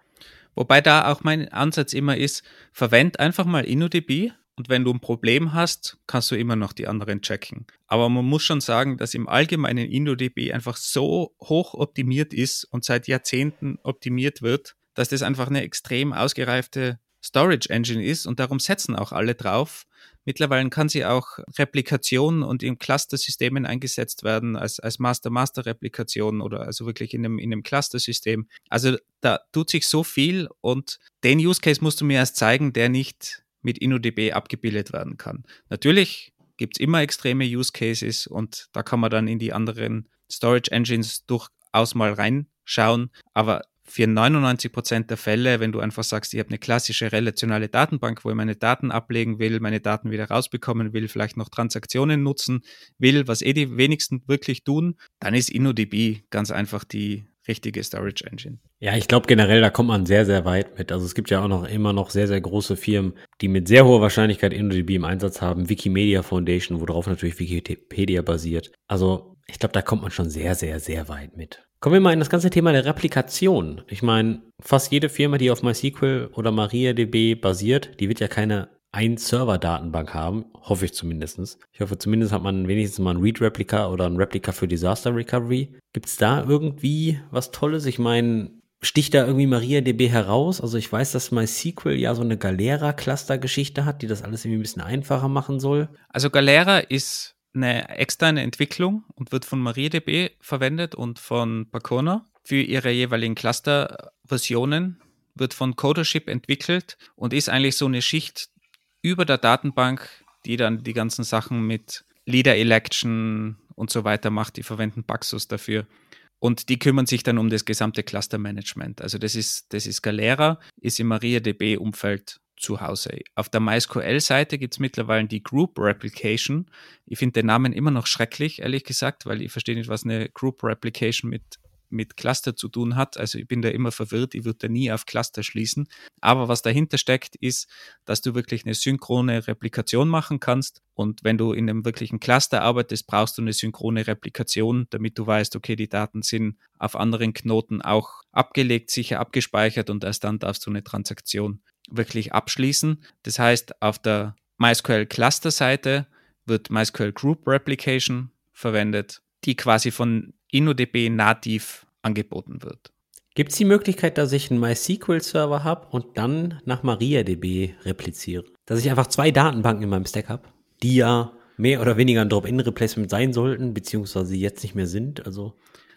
Wobei da auch mein Ansatz immer ist, verwend einfach mal InnoDB und wenn du ein Problem hast, kannst du immer noch die anderen checken. Aber man muss schon sagen, dass im Allgemeinen InnoDB einfach so hoch optimiert ist und seit Jahrzehnten optimiert wird, dass das einfach eine extrem ausgereifte Storage Engine ist und darum setzen auch alle drauf. Mittlerweile kann sie auch Replikation und in Cluster-Systemen eingesetzt werden, als, als Master-Master-Replikation oder also wirklich in einem, in einem Cluster-System. Also da tut sich so viel und den Use Case musst du mir erst zeigen, der nicht mit InnoDB abgebildet werden kann. Natürlich gibt es immer extreme Use Cases und da kann man dann in die anderen Storage Engines durchaus mal reinschauen, aber für 99 Prozent der Fälle, wenn du einfach sagst, ich habe eine klassische relationale Datenbank, wo ich meine Daten ablegen will, meine Daten wieder rausbekommen will, vielleicht noch Transaktionen nutzen will, was eh die wenigsten wirklich tun, dann ist InnoDB ganz einfach die richtige Storage Engine. Ja, ich glaube generell, da kommt man sehr, sehr weit mit. Also es gibt ja auch noch immer noch sehr, sehr große Firmen, die mit sehr hoher Wahrscheinlichkeit InnoDB im Einsatz haben. Wikimedia Foundation, worauf natürlich Wikipedia basiert. Also ich glaube, da kommt man schon sehr, sehr, sehr weit mit. Kommen wir mal in das ganze Thema der Replikation. Ich meine, fast jede Firma, die auf MySQL oder MariaDB basiert, die wird ja keine Ein-Server-Datenbank haben, hoffe ich zumindest. Ich hoffe, zumindest hat man wenigstens mal ein Read-Replika oder ein Replika für Disaster Recovery. Gibt es da irgendwie was Tolles? Ich meine, sticht da irgendwie MariaDB heraus? Also ich weiß, dass MySQL ja so eine Galera-Cluster-Geschichte hat, die das alles irgendwie ein bisschen einfacher machen soll. Also Galera ist eine externe Entwicklung und wird von MariaDB verwendet und von Bacona für ihre jeweiligen Cluster-Versionen, wird von Codership entwickelt und ist eigentlich so eine Schicht über der Datenbank, die dann die ganzen Sachen mit Leader Election und so weiter macht. Die verwenden Paxos dafür. Und die kümmern sich dann um das gesamte Cluster-Management. Also das ist, das ist Galera, ist im MariaDB-Umfeld zu Hause. Auf der MySQL-Seite gibt es mittlerweile die Group Replication. Ich finde den Namen immer noch schrecklich, ehrlich gesagt, weil ich verstehe nicht, was eine Group Replication mit mit Cluster zu tun hat. Also ich bin da immer verwirrt, ich würde da nie auf Cluster schließen. Aber was dahinter steckt, ist, dass du wirklich eine synchrone Replikation machen kannst. Und wenn du in einem wirklichen Cluster arbeitest, brauchst du eine synchrone Replikation, damit du weißt, okay, die Daten sind auf anderen Knoten auch abgelegt, sicher abgespeichert und erst dann darfst du eine Transaktion wirklich abschließen. Das heißt, auf der MySQL Cluster Seite wird MySQL Group Replication verwendet, die quasi von InnoDB nativ angeboten wird. Gibt es die Möglichkeit, dass ich einen MySQL-Server habe und dann nach MariaDB repliziere? Dass ich einfach zwei Datenbanken in meinem Stack habe, die ja mehr oder weniger ein Drop-in-Replacement sein sollten, beziehungsweise jetzt nicht mehr sind. Also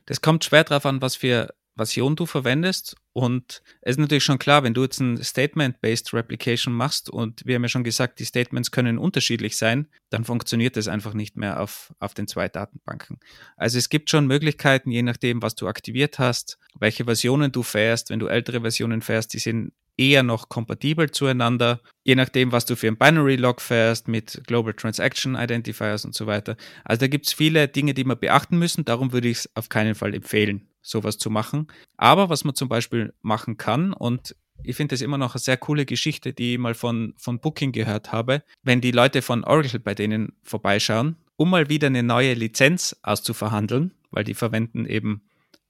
das kommt schwer darauf an, was für Version du verwendest. Und es ist natürlich schon klar, wenn du jetzt ein Statement-Based Replication machst und wir haben ja schon gesagt, die Statements können unterschiedlich sein, dann funktioniert das einfach nicht mehr auf, auf den zwei Datenbanken. Also es gibt schon Möglichkeiten, je nachdem, was du aktiviert hast, welche Versionen du fährst. Wenn du ältere Versionen fährst, die sind eher noch kompatibel zueinander, je nachdem, was du für ein Binary Log fährst mit Global Transaction Identifiers und so weiter. Also da gibt es viele Dinge, die man beachten müssen. Darum würde ich es auf keinen Fall empfehlen, sowas zu machen. Aber was man zum Beispiel machen kann, und ich finde das immer noch eine sehr coole Geschichte, die ich mal von, von Booking gehört habe, wenn die Leute von Oracle bei denen vorbeischauen, um mal wieder eine neue Lizenz auszuverhandeln, weil die verwenden eben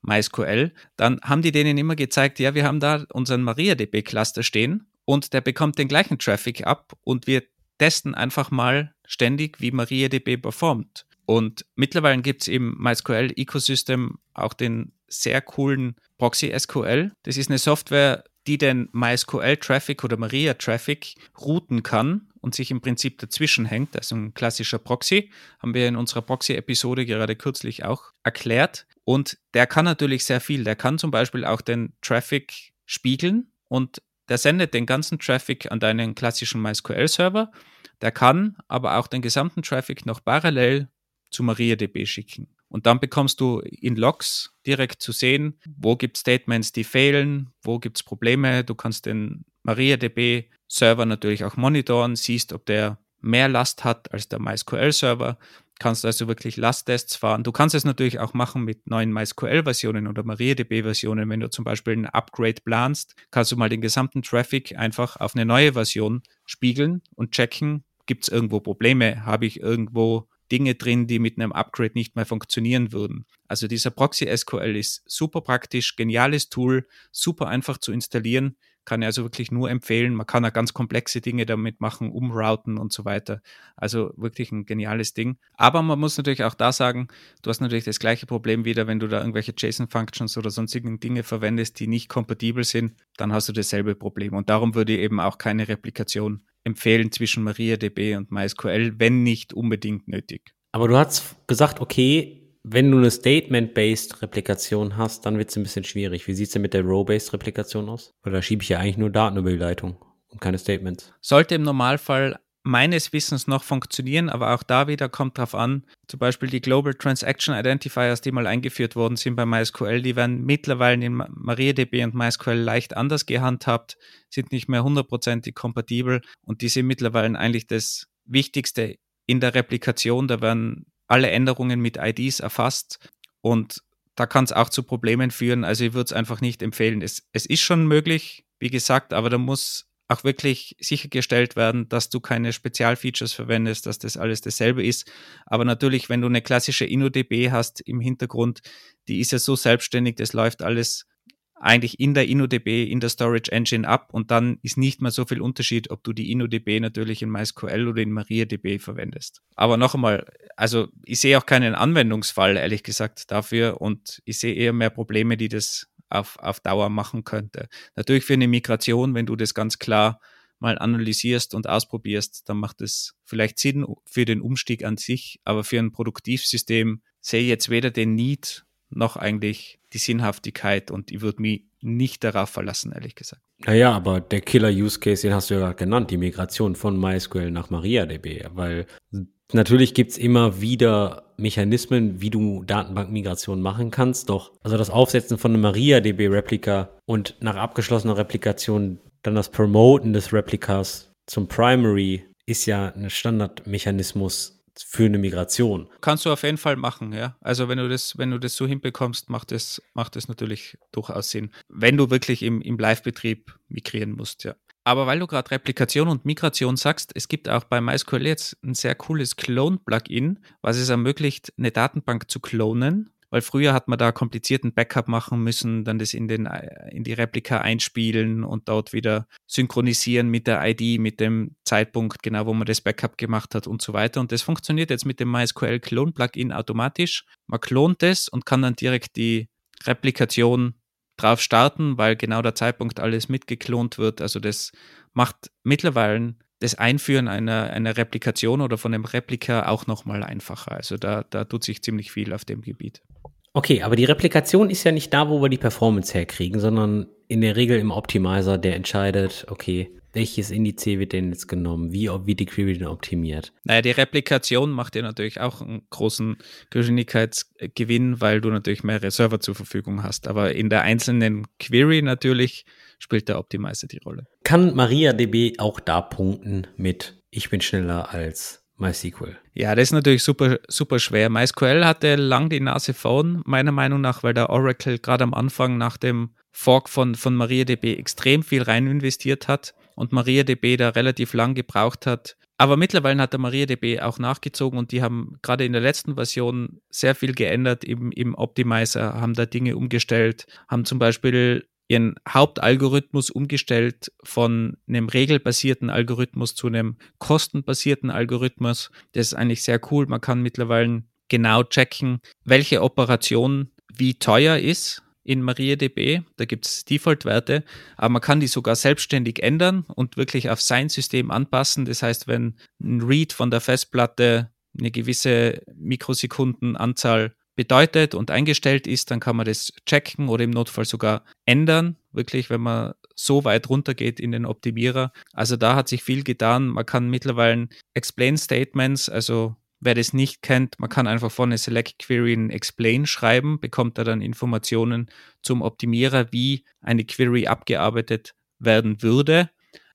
MySQL, dann haben die denen immer gezeigt, ja, wir haben da unseren MariaDB-Cluster stehen und der bekommt den gleichen Traffic ab und wir testen einfach mal ständig, wie MariaDB performt. Und mittlerweile gibt es im MySQL-Ecosystem auch den sehr coolen Proxy SQL. Das ist eine Software, die den MySQL-Traffic oder Maria-Traffic routen kann und sich im Prinzip dazwischen hängt. Also ein klassischer Proxy, haben wir in unserer Proxy-Episode gerade kürzlich auch erklärt. Und der kann natürlich sehr viel. Der kann zum Beispiel auch den Traffic spiegeln und der sendet den ganzen Traffic an deinen klassischen MySQL-Server. Der kann aber auch den gesamten Traffic noch parallel zu MariaDB schicken. Und dann bekommst du in Logs direkt zu sehen, wo gibt es Statements, die fehlen, wo gibt es Probleme. Du kannst den MariaDB-Server natürlich auch monitoren, siehst, ob der mehr Last hat als der MySQL-Server. Kannst also wirklich Lasttests fahren. Du kannst es natürlich auch machen mit neuen MySQL-Versionen oder MariaDB-Versionen. Wenn du zum Beispiel ein Upgrade planst, kannst du mal den gesamten Traffic einfach auf eine neue Version spiegeln und checken, gibt es irgendwo Probleme? Habe ich irgendwo Dinge drin, die mit einem Upgrade nicht mehr funktionieren würden. Also dieser Proxy SQL ist super praktisch, geniales Tool, super einfach zu installieren, kann ich also wirklich nur empfehlen. Man kann auch ganz komplexe Dinge damit machen, umrouten und so weiter. Also wirklich ein geniales Ding. Aber man muss natürlich auch da sagen, du hast natürlich das gleiche Problem wieder, wenn du da irgendwelche JSON-Functions oder sonstigen Dinge verwendest, die nicht kompatibel sind, dann hast du dasselbe Problem. Und darum würde ich eben auch keine Replikation empfehlen zwischen MariaDB und MySQL, wenn nicht unbedingt nötig. Aber du hast gesagt, okay, wenn du eine Statement-based Replikation hast, dann wird es ein bisschen schwierig. Wie sieht es denn mit der Row-based Replikation aus? Weil da schiebe ich ja eigentlich nur Daten über die Leitung und keine Statements. Sollte im Normalfall meines Wissens noch funktionieren, aber auch da wieder kommt drauf an, zum Beispiel die Global Transaction Identifiers, die mal eingeführt worden sind bei MySQL, die werden mittlerweile in MariaDB und MySQL leicht anders gehandhabt, sind nicht mehr hundertprozentig kompatibel und die sind mittlerweile eigentlich das Wichtigste in der Replikation. Da werden alle Änderungen mit IDs erfasst und da kann es auch zu Problemen führen. Also ich würde es einfach nicht empfehlen. Es, es ist schon möglich, wie gesagt, aber da muss auch wirklich sichergestellt werden, dass du keine Spezialfeatures verwendest, dass das alles dasselbe ist. Aber natürlich, wenn du eine klassische InnoDB hast im Hintergrund, die ist ja so selbstständig, das läuft alles eigentlich in der InnoDB, in der Storage Engine ab und dann ist nicht mehr so viel Unterschied, ob du die InnoDB natürlich in MySQL oder in MariaDB verwendest. Aber noch einmal, also ich sehe auch keinen Anwendungsfall, ehrlich gesagt, dafür und ich sehe eher mehr Probleme, die das auf, auf Dauer machen könnte. Natürlich für eine Migration, wenn du das ganz klar mal analysierst und ausprobierst, dann macht es vielleicht Sinn für den Umstieg an sich, aber für ein Produktivsystem sehe ich jetzt weder den Need noch eigentlich die Sinnhaftigkeit und ich würde mich nicht darauf verlassen, ehrlich gesagt. Naja, aber der Killer-Use-Case, den hast du ja gerade genannt, die Migration von MySQL nach MariaDB, weil Natürlich gibt es immer wieder Mechanismen, wie du Datenbankmigration machen kannst. Doch, also das Aufsetzen von einem MariaDB-Replika und nach abgeschlossener Replikation dann das Promoten des Replikas zum Primary ist ja ein Standardmechanismus für eine Migration. Kannst du auf jeden Fall machen, ja. Also wenn du das, wenn du das so hinbekommst, macht es macht das natürlich durchaus Sinn. Wenn du wirklich im, im Live-Betrieb migrieren musst, ja. Aber weil du gerade Replikation und Migration sagst, es gibt auch bei MySQL jetzt ein sehr cooles Clone-Plugin, was es ermöglicht, eine Datenbank zu klonen weil früher hat man da komplizierten Backup machen müssen, dann das in, den, in die Replika einspielen und dort wieder synchronisieren mit der ID, mit dem Zeitpunkt, genau wo man das Backup gemacht hat und so weiter. Und das funktioniert jetzt mit dem MySQL Clone Plugin automatisch. Man klont es und kann dann direkt die Replikation drauf starten, weil genau der Zeitpunkt alles mitgeklont wird. Also das macht mittlerweile das Einführen einer, einer Replikation oder von einem Replika auch nochmal einfacher. Also da, da tut sich ziemlich viel auf dem Gebiet. Okay, aber die Replikation ist ja nicht da, wo wir die Performance herkriegen, sondern in der Regel im Optimizer, der entscheidet, okay, welches Indiz wird denn jetzt genommen, wie wird die Query denn optimiert? Naja, die Replikation macht dir natürlich auch einen großen Geschwindigkeitsgewinn, weil du natürlich mehrere Server zur Verfügung hast. Aber in der einzelnen Query natürlich spielt der Optimizer die Rolle. Kann MariaDB auch da punkten mit ich bin schneller als MySQL. Ja, das ist natürlich super, super schwer. MySQL hatte lang die Nase vorn, meiner Meinung nach, weil der Oracle gerade am Anfang nach dem Fork von, von MariaDB extrem viel rein investiert hat und MariaDB da relativ lang gebraucht hat. Aber mittlerweile hat der MariaDB auch nachgezogen und die haben gerade in der letzten Version sehr viel geändert im, im Optimizer, haben da Dinge umgestellt, haben zum Beispiel ihren Hauptalgorithmus umgestellt von einem regelbasierten Algorithmus zu einem kostenbasierten Algorithmus. Das ist eigentlich sehr cool. Man kann mittlerweile genau checken, welche Operation wie teuer ist in MariaDB. Da gibt es Default-Werte, aber man kann die sogar selbstständig ändern und wirklich auf sein System anpassen. Das heißt, wenn ein Read von der Festplatte eine gewisse Mikrosekundenanzahl bedeutet und eingestellt ist, dann kann man das checken oder im Notfall sogar ändern, wirklich, wenn man so weit runtergeht in den Optimierer. Also da hat sich viel getan. Man kann mittlerweile Explain Statements, also wer das nicht kennt, man kann einfach von einer Select Query ein Explain schreiben, bekommt da dann Informationen zum Optimierer, wie eine Query abgearbeitet werden würde.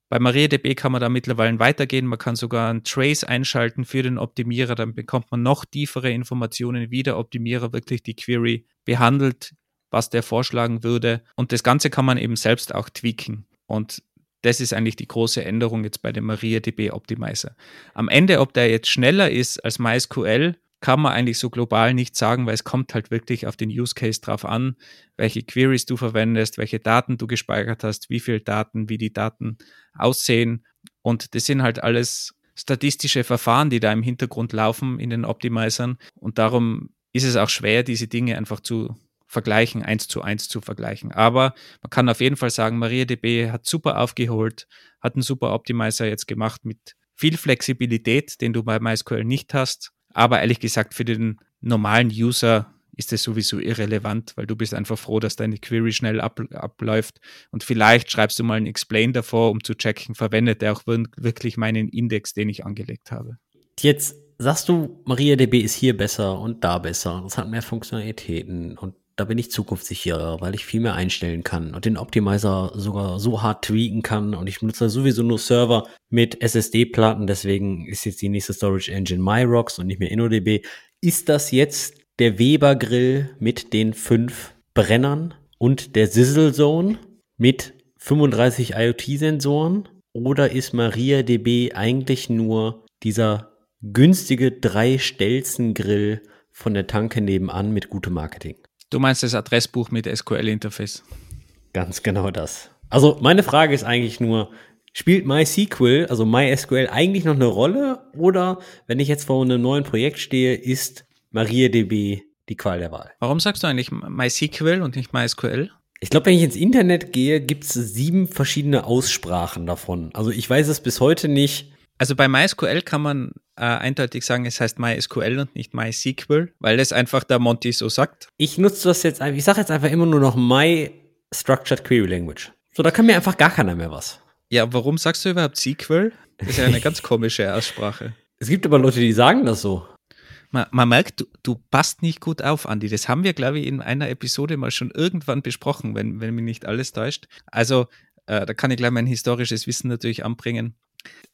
Bei MariaDB kann man da mittlerweile weitergehen. Man kann sogar ein Trace einschalten für den Optimierer. Dann bekommt man noch tiefere Informationen, wie der Optimierer wirklich die Query behandelt, was der vorschlagen würde. Und das Ganze kann man eben selbst auch tweaken. Und das ist eigentlich die große Änderung jetzt bei dem MariaDB Optimizer. Am Ende, ob der jetzt schneller ist als MySQL, kann man eigentlich so global nicht sagen, weil es kommt halt wirklich auf den Use Case drauf an, welche Queries du verwendest, welche Daten du gespeichert hast, wie viele Daten, wie die Daten aussehen. Und das sind halt alles statistische Verfahren, die da im Hintergrund laufen in den Optimizern. Und darum ist es auch schwer, diese Dinge einfach zu vergleichen, eins zu eins zu vergleichen. Aber man kann auf jeden Fall sagen, MariaDB hat super aufgeholt, hat einen super Optimizer jetzt gemacht mit viel Flexibilität, den du bei MySQL nicht hast. Aber ehrlich gesagt, für den normalen User ist das sowieso irrelevant, weil du bist einfach froh, dass deine Query schnell ab, abläuft. Und vielleicht schreibst du mal ein Explain davor, um zu checken, verwendet er auch wirklich meinen Index, den ich angelegt habe. Jetzt sagst du, MariaDB ist hier besser und da besser. Es hat mehr Funktionalitäten und da bin ich zukunftssicherer, weil ich viel mehr einstellen kann und den Optimizer sogar so hart tweaken kann und ich benutze sowieso nur Server mit SSD-Platten, deswegen ist jetzt die nächste Storage Engine MyRocks und nicht mehr InnoDB. Ist das jetzt der Weber Grill mit den fünf Brennern und der Sizzle Zone mit 35 IoT-Sensoren oder ist MariaDB eigentlich nur dieser günstige Drei-Stelzen-Grill von der Tanke nebenan mit gutem Marketing? Du meinst das Adressbuch mit SQL-Interface? Ganz genau das. Also meine Frage ist eigentlich nur, spielt MySQL, also MySQL eigentlich noch eine Rolle? Oder wenn ich jetzt vor einem neuen Projekt stehe, ist MariaDB die Qual der Wahl? Warum sagst du eigentlich MySQL und nicht MySQL? Ich glaube, wenn ich ins Internet gehe, gibt es sieben verschiedene Aussprachen davon. Also ich weiß es bis heute nicht. Also bei MySQL kann man äh, eindeutig sagen, es heißt MySQL und nicht MySQL, weil das einfach der Monty so sagt. Ich nutze das jetzt, ich sage jetzt einfach immer nur noch My Structured Query Language. So, da kann mir einfach gar keiner mehr was. Ja, warum sagst du überhaupt SQL? Das ist ja eine ganz komische Aussprache. Es gibt aber Leute, die sagen das so. Man, man merkt, du, du, passt nicht gut auf, Andi. Das haben wir, glaube ich, in einer Episode mal schon irgendwann besprochen, wenn, wenn mich nicht alles täuscht. Also, äh, da kann ich gleich mein historisches Wissen natürlich anbringen.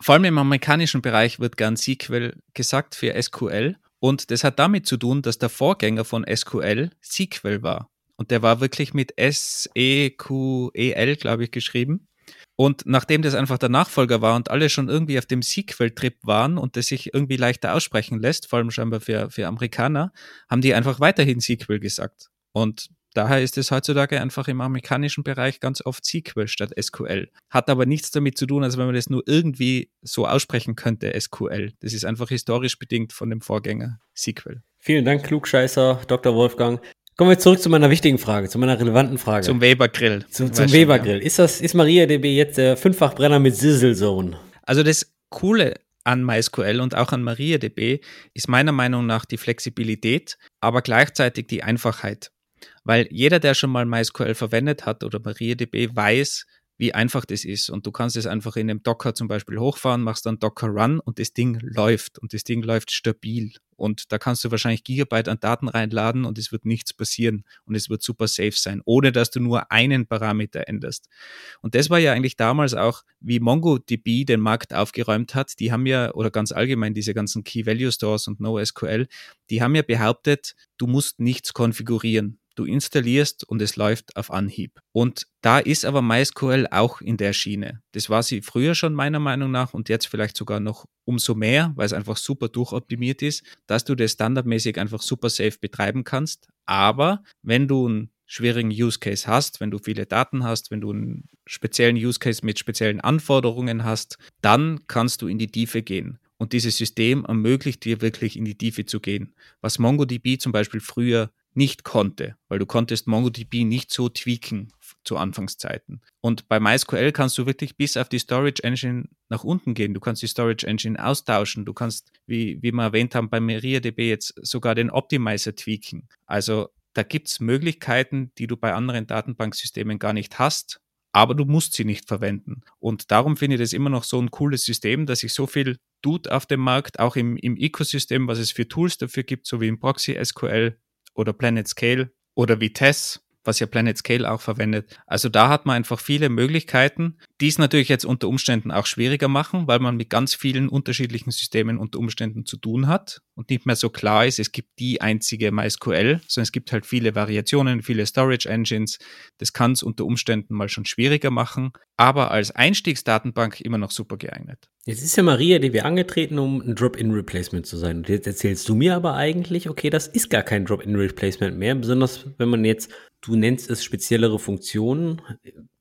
Vor allem im amerikanischen Bereich wird gern SQL gesagt für SQL. Und das hat damit zu tun, dass der Vorgänger von SQL SQL war. Und der war wirklich mit S-E-Q-E-L, glaube ich, geschrieben. Und nachdem das einfach der Nachfolger war und alle schon irgendwie auf dem Sequel-Trip waren und das sich irgendwie leichter aussprechen lässt, vor allem scheinbar für, für Amerikaner, haben die einfach weiterhin Sequel gesagt. Und daher ist es heutzutage einfach im amerikanischen Bereich ganz oft Sequel statt SQL. Hat aber nichts damit zu tun, als wenn man das nur irgendwie so aussprechen könnte, SQL. Das ist einfach historisch bedingt von dem Vorgänger Sequel. Vielen Dank, Klugscheißer, Dr. Wolfgang. Kommen wir zurück zu meiner wichtigen Frage, zu meiner relevanten Frage. Zum Weber-Grill. Zum, zum Weber-Grill. Ist das, ist MariaDB jetzt der Fünffachbrenner mit Sizzle Zone? Also das Coole an MySQL und auch an MariaDB ist meiner Meinung nach die Flexibilität, aber gleichzeitig die Einfachheit. Weil jeder, der schon mal MySQL verwendet hat oder MariaDB, weiß, wie einfach das ist. Und du kannst es einfach in einem Docker zum Beispiel hochfahren, machst dann Docker Run und das Ding läuft und das Ding läuft stabil. Und da kannst du wahrscheinlich Gigabyte an Daten reinladen und es wird nichts passieren und es wird super safe sein, ohne dass du nur einen Parameter änderst. Und das war ja eigentlich damals auch, wie MongoDB den Markt aufgeräumt hat. Die haben ja, oder ganz allgemein diese ganzen Key Value Stores und NoSQL, die haben ja behauptet, du musst nichts konfigurieren du installierst und es läuft auf Anhieb. Und da ist aber MySQL auch in der Schiene. Das war sie früher schon meiner Meinung nach und jetzt vielleicht sogar noch umso mehr, weil es einfach super durchoptimiert ist, dass du das standardmäßig einfach super safe betreiben kannst. Aber wenn du einen schwierigen Use Case hast, wenn du viele Daten hast, wenn du einen speziellen Use Case mit speziellen Anforderungen hast, dann kannst du in die Tiefe gehen. Und dieses System ermöglicht dir wirklich in die Tiefe zu gehen. Was MongoDB zum Beispiel früher nicht konnte, weil du konntest MongoDB nicht so tweaken zu Anfangszeiten. Und bei MySQL kannst du wirklich bis auf die Storage Engine nach unten gehen. Du kannst die Storage Engine austauschen. Du kannst, wie, wie wir erwähnt haben, bei MariaDB jetzt sogar den Optimizer tweaken. Also da gibt es Möglichkeiten, die du bei anderen Datenbanksystemen gar nicht hast, aber du musst sie nicht verwenden. Und darum finde ich das immer noch so ein cooles System, dass sich so viel tut auf dem Markt, auch im, im Ecosystem, was es für Tools dafür gibt, so wie im Proxy SQL, oder Planet Scale oder Vitesse, was ja Planet Scale auch verwendet. Also da hat man einfach viele Möglichkeiten, die es natürlich jetzt unter Umständen auch schwieriger machen, weil man mit ganz vielen unterschiedlichen Systemen unter Umständen zu tun hat und nicht mehr so klar ist, es gibt die einzige MySQL, sondern es gibt halt viele Variationen, viele Storage Engines. Das kann es unter Umständen mal schon schwieriger machen, aber als Einstiegsdatenbank immer noch super geeignet. Jetzt ist ja Maria die wir angetreten, um ein Drop-in-Replacement zu sein. Jetzt erzählst du mir aber eigentlich, okay, das ist gar kein Drop-in-Replacement mehr, besonders wenn man jetzt, du nennst es speziellere Funktionen,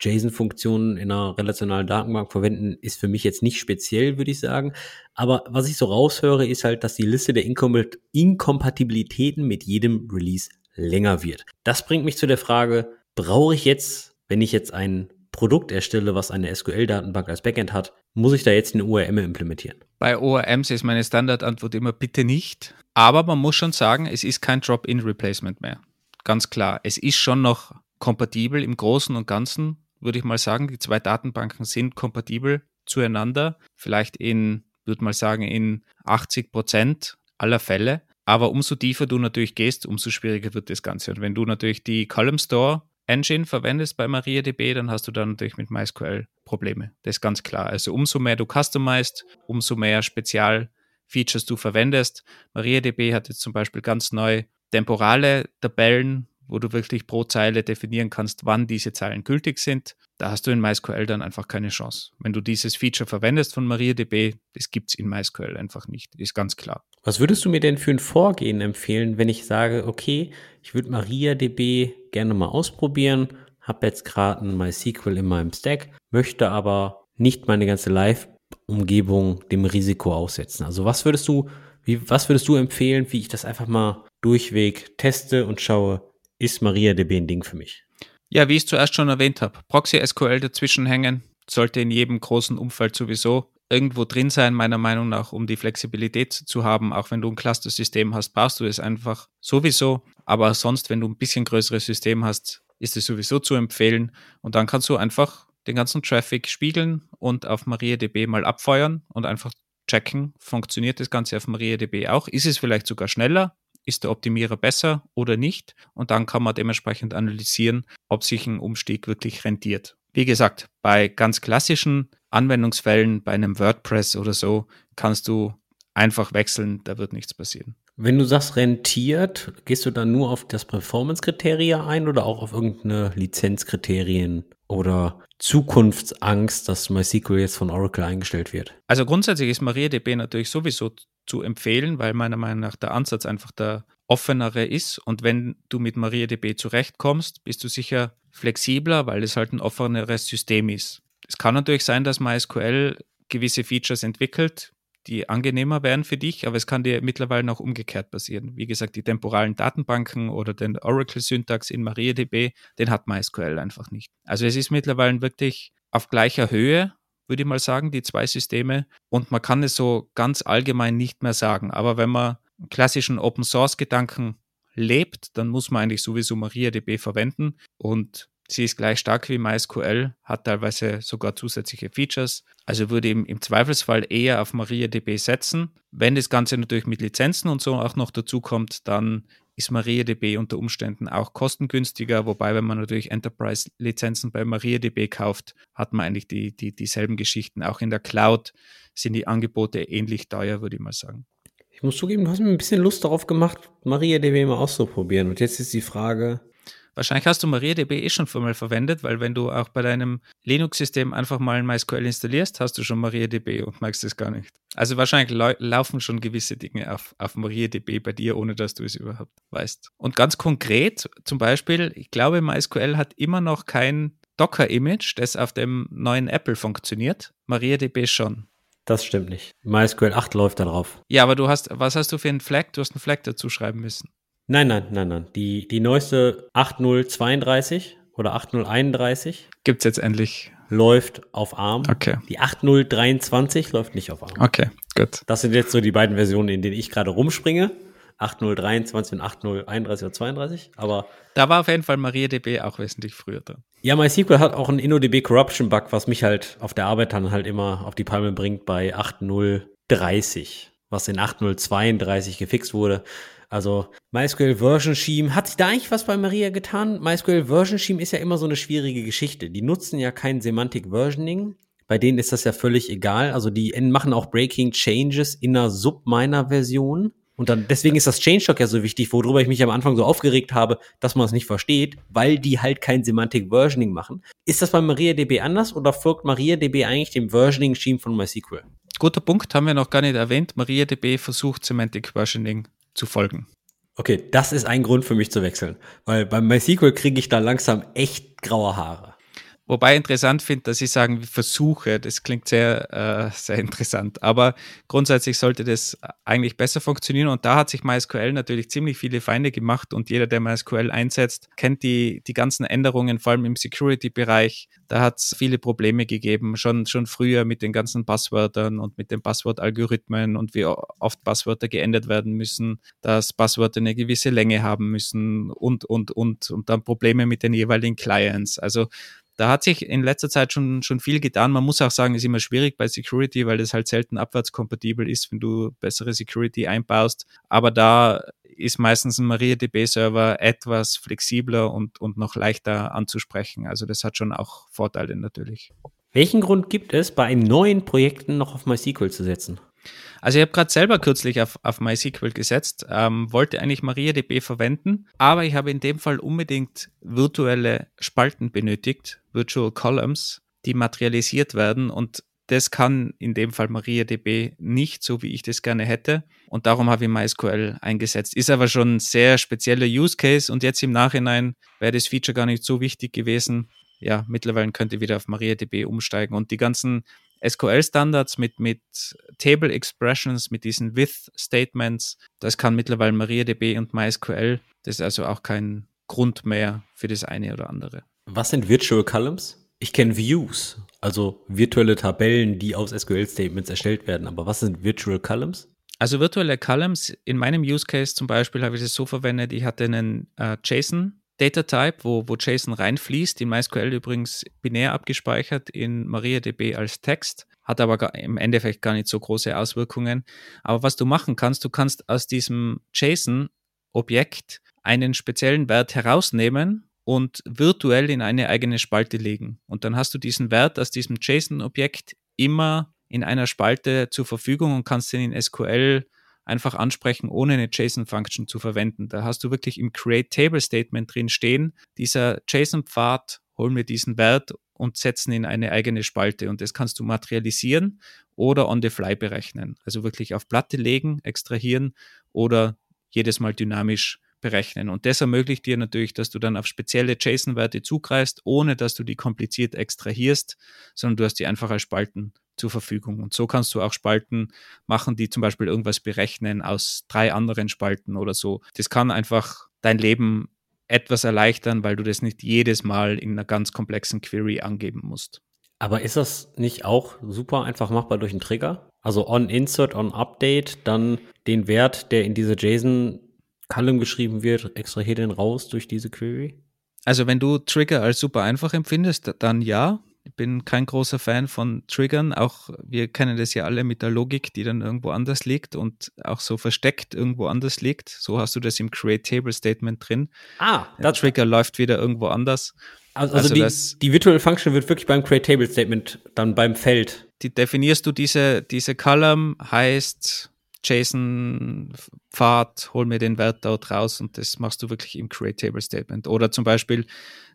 JSON-Funktionen in einer relationalen Datenbank verwenden, ist für mich jetzt nicht speziell, würde ich sagen. Aber was ich so raushöre, ist halt, dass die Liste der Inkompatibilitäten mit jedem Release länger wird. Das bringt mich zu der Frage, brauche ich jetzt, wenn ich jetzt ein Produkt erstelle, was eine SQL-Datenbank als Backend hat, muss ich da jetzt eine ORM implementieren? Bei ORMs ist meine Standardantwort immer bitte nicht. Aber man muss schon sagen, es ist kein Drop-in-Replacement mehr. Ganz klar. Es ist schon noch kompatibel im Großen und Ganzen würde ich mal sagen. Die zwei Datenbanken sind kompatibel zueinander. Vielleicht in, würde mal sagen, in 80 Prozent aller Fälle. Aber umso tiefer du natürlich gehst, umso schwieriger wird das Ganze. Und wenn du natürlich die Column Store Engine verwendest bei MariaDB, dann hast du dann natürlich mit MySQL Probleme. Das ist ganz klar. Also umso mehr du customized, umso mehr Spezialfeatures du verwendest. MariaDB hat jetzt zum Beispiel ganz neu temporale Tabellen wo du wirklich pro Zeile definieren kannst, wann diese Zeilen gültig sind. Da hast du in MySQL dann einfach keine Chance. Wenn du dieses Feature verwendest von MariaDB, das gibt es in MySQL einfach nicht, ist ganz klar. Was würdest du mir denn für ein Vorgehen empfehlen, wenn ich sage, okay, ich würde MariaDB gerne mal ausprobieren, habe jetzt gerade ein MySQL in meinem Stack, möchte aber nicht meine ganze Live-Umgebung dem Risiko aussetzen. Also was würdest du, wie, was würdest du empfehlen, wie ich das einfach mal durchweg teste und schaue, ist MariaDB ein Ding für mich. Ja, wie ich es zuerst schon erwähnt habe, Proxy SQL dazwischen hängen, sollte in jedem großen Umfeld sowieso irgendwo drin sein, meiner Meinung nach, um die Flexibilität zu haben. Auch wenn du ein Cluster-System hast, brauchst du es einfach sowieso. Aber sonst, wenn du ein bisschen größeres System hast, ist es sowieso zu empfehlen. Und dann kannst du einfach den ganzen Traffic spiegeln und auf MariaDB mal abfeuern und einfach checken, funktioniert das Ganze auf MariaDB auch? Ist es vielleicht sogar schneller? Ist der Optimierer besser oder nicht? Und dann kann man dementsprechend analysieren, ob sich ein Umstieg wirklich rentiert. Wie gesagt, bei ganz klassischen Anwendungsfällen, bei einem WordPress oder so, kannst du einfach wechseln, da wird nichts passieren. Wenn du sagst rentiert, gehst du dann nur auf das Performance-Kriterien ein oder auch auf irgendeine Lizenzkriterien oder Zukunftsangst, dass MySQL jetzt von Oracle eingestellt wird? Also grundsätzlich ist MariaDB natürlich sowieso zu empfehlen, weil meiner Meinung nach der Ansatz einfach der offenere ist. Und wenn du mit MariaDB zurechtkommst, bist du sicher flexibler, weil es halt ein offeneres System ist. Es kann natürlich sein, dass MySQL gewisse Features entwickelt, die angenehmer wären für dich, aber es kann dir mittlerweile auch umgekehrt passieren. Wie gesagt, die temporalen Datenbanken oder den Oracle-Syntax in MariaDB, den hat MySQL einfach nicht. Also es ist mittlerweile wirklich auf gleicher Höhe, würde ich mal sagen, die zwei Systeme. Und man kann es so ganz allgemein nicht mehr sagen. Aber wenn man klassischen Open-Source-Gedanken lebt, dann muss man eigentlich sowieso MariaDB verwenden. Und Sie ist gleich stark wie MySQL, hat teilweise sogar zusätzliche Features. Also würde im, im Zweifelsfall eher auf MariaDB setzen. Wenn das Ganze natürlich mit Lizenzen und so auch noch dazu kommt, dann ist MariaDB unter Umständen auch kostengünstiger, wobei, wenn man natürlich Enterprise-Lizenzen bei MariaDB kauft, hat man eigentlich die, die, dieselben Geschichten. Auch in der Cloud sind die Angebote ähnlich teuer, würde ich mal sagen. Ich muss zugeben, du hast mir ein bisschen Lust darauf gemacht, MariaDB mal auszuprobieren. Und jetzt ist die Frage, Wahrscheinlich hast du MariaDB eh schon mal verwendet, weil wenn du auch bei deinem Linux-System einfach mal ein MySQL installierst, hast du schon MariaDB und merkst es gar nicht. Also wahrscheinlich laufen schon gewisse Dinge auf, auf MariaDB bei dir, ohne dass du es überhaupt weißt. Und ganz konkret, zum Beispiel, ich glaube, MySQL hat immer noch kein Docker-Image, das auf dem neuen Apple funktioniert. MariaDB schon. Das stimmt nicht. MySQL 8 läuft da drauf. Ja, aber du hast, was hast du für einen Flag? Du hast einen Flag dazu schreiben müssen. Nein, nein, nein, nein. Die, die neueste 8032 oder 8031 gibt es jetzt endlich. Läuft auf ARM. Okay. Die 8023 läuft nicht auf ARM. Okay, gut. Das sind jetzt so die beiden Versionen, in denen ich gerade rumspringe. 8023 und 8031 oder 32, aber. Da war auf jeden Fall MariaDB auch wesentlich früher drin. Ja, MySQL hat auch einen InnoDB Corruption Bug, was mich halt auf der Arbeit dann halt immer auf die Palme bringt bei 8030, was in 8032 gefixt wurde. Also MySQL Version Scheme, hat sich da eigentlich was bei Maria getan? MySQL Version Scheme ist ja immer so eine schwierige Geschichte. Die nutzen ja kein Semantic Versioning. Bei denen ist das ja völlig egal. Also die machen auch Breaking Changes in einer Subminer-Version. Und dann, deswegen ist das Changelog ja so wichtig, worüber ich mich am Anfang so aufgeregt habe, dass man es nicht versteht, weil die halt kein Semantic Versioning machen. Ist das bei MariaDB anders oder folgt MariaDB eigentlich dem Versioning-Scheme von MySQL? Guter Punkt, haben wir noch gar nicht erwähnt. MariaDB versucht Semantic Versioning zu folgen. Okay, das ist ein Grund für mich zu wechseln, weil beim MySQL kriege ich da langsam echt graue Haare. Wobei interessant finde, dass Sie sagen, Versuche, das klingt sehr, äh, sehr interessant. Aber grundsätzlich sollte das eigentlich besser funktionieren. Und da hat sich MySQL natürlich ziemlich viele Feinde gemacht. Und jeder, der MySQL einsetzt, kennt die, die ganzen Änderungen, vor allem im Security-Bereich. Da hat es viele Probleme gegeben, schon, schon früher mit den ganzen Passwörtern und mit den Passwortalgorithmen und wie oft Passwörter geändert werden müssen, dass Passwörter eine gewisse Länge haben müssen und, und, und, und dann Probleme mit den jeweiligen Clients. Also da hat sich in letzter Zeit schon, schon viel getan. Man muss auch sagen, es ist immer schwierig bei Security, weil das halt selten abwärtskompatibel ist, wenn du bessere Security einbaust. Aber da ist meistens ein MariaDB-Server etwas flexibler und, und noch leichter anzusprechen. Also das hat schon auch Vorteile natürlich. Welchen Grund gibt es, bei neuen Projekten noch auf MySQL zu setzen? Also ich habe gerade selber kürzlich auf, auf MySQL gesetzt, ähm, wollte eigentlich MariaDB verwenden, aber ich habe in dem Fall unbedingt virtuelle Spalten benötigt, Virtual Columns, die materialisiert werden und das kann in dem Fall MariaDB nicht, so wie ich das gerne hätte. Und darum habe ich MySQL eingesetzt. Ist aber schon ein sehr spezieller Use Case und jetzt im Nachhinein wäre das Feature gar nicht so wichtig gewesen. Ja, mittlerweile könnte ich wieder auf MariaDB umsteigen und die ganzen SQL-Standards mit, mit Table Expressions, mit diesen With-Statements. Das kann mittlerweile MariaDB und MySQL. Das ist also auch kein Grund mehr für das eine oder andere. Was sind Virtual Columns? Ich kenne Views, also virtuelle Tabellen, die aus SQL-Statements erstellt werden. Aber was sind Virtual Columns? Also virtuelle Columns, in meinem Use Case zum Beispiel habe ich das so verwendet, ich hatte einen äh, JSON Data Type, wo, wo JSON reinfließt, in MySQL übrigens binär abgespeichert, in MariaDB als Text, hat aber im Endeffekt gar nicht so große Auswirkungen. Aber was du machen kannst, du kannst aus diesem JSON-Objekt einen speziellen Wert herausnehmen und virtuell in eine eigene Spalte legen. Und dann hast du diesen Wert aus diesem JSON-Objekt immer in einer Spalte zur Verfügung und kannst den in SQL einfach ansprechen, ohne eine JSON-Function zu verwenden. Da hast du wirklich im Create Table Statement drin stehen, dieser JSON-Pfad, hol mir diesen Wert und setzen in eine eigene Spalte. Und das kannst du materialisieren oder on the fly berechnen. Also wirklich auf Platte legen, extrahieren oder jedes Mal dynamisch berechnen. Und das ermöglicht dir natürlich, dass du dann auf spezielle JSON-Werte zugreifst, ohne dass du die kompliziert extrahierst, sondern du hast die einfach als Spalten zur Verfügung. Und so kannst du auch Spalten machen, die zum Beispiel irgendwas berechnen aus drei anderen Spalten oder so. Das kann einfach dein Leben etwas erleichtern, weil du das nicht jedes Mal in einer ganz komplexen Query angeben musst. Aber ist das nicht auch super einfach machbar durch einen Trigger? Also on Insert, on Update, dann den Wert, der in diese JSON Column geschrieben wird, extrahiert den raus durch diese Query? Also wenn du Trigger als super einfach empfindest, dann ja. Ich bin kein großer Fan von Triggern. Auch wir kennen das ja alle mit der Logik, die dann irgendwo anders liegt und auch so versteckt irgendwo anders liegt. So hast du das im Create Table Statement drin. Ah, der Trigger läuft wieder irgendwo anders. Also, also, also die, die Virtual Function wird wirklich beim Create Table Statement dann beim Feld. Die definierst du diese, diese Column heißt JSON-Pfad, hol mir den Wert dort raus und das machst du wirklich im Create Table Statement. Oder zum Beispiel,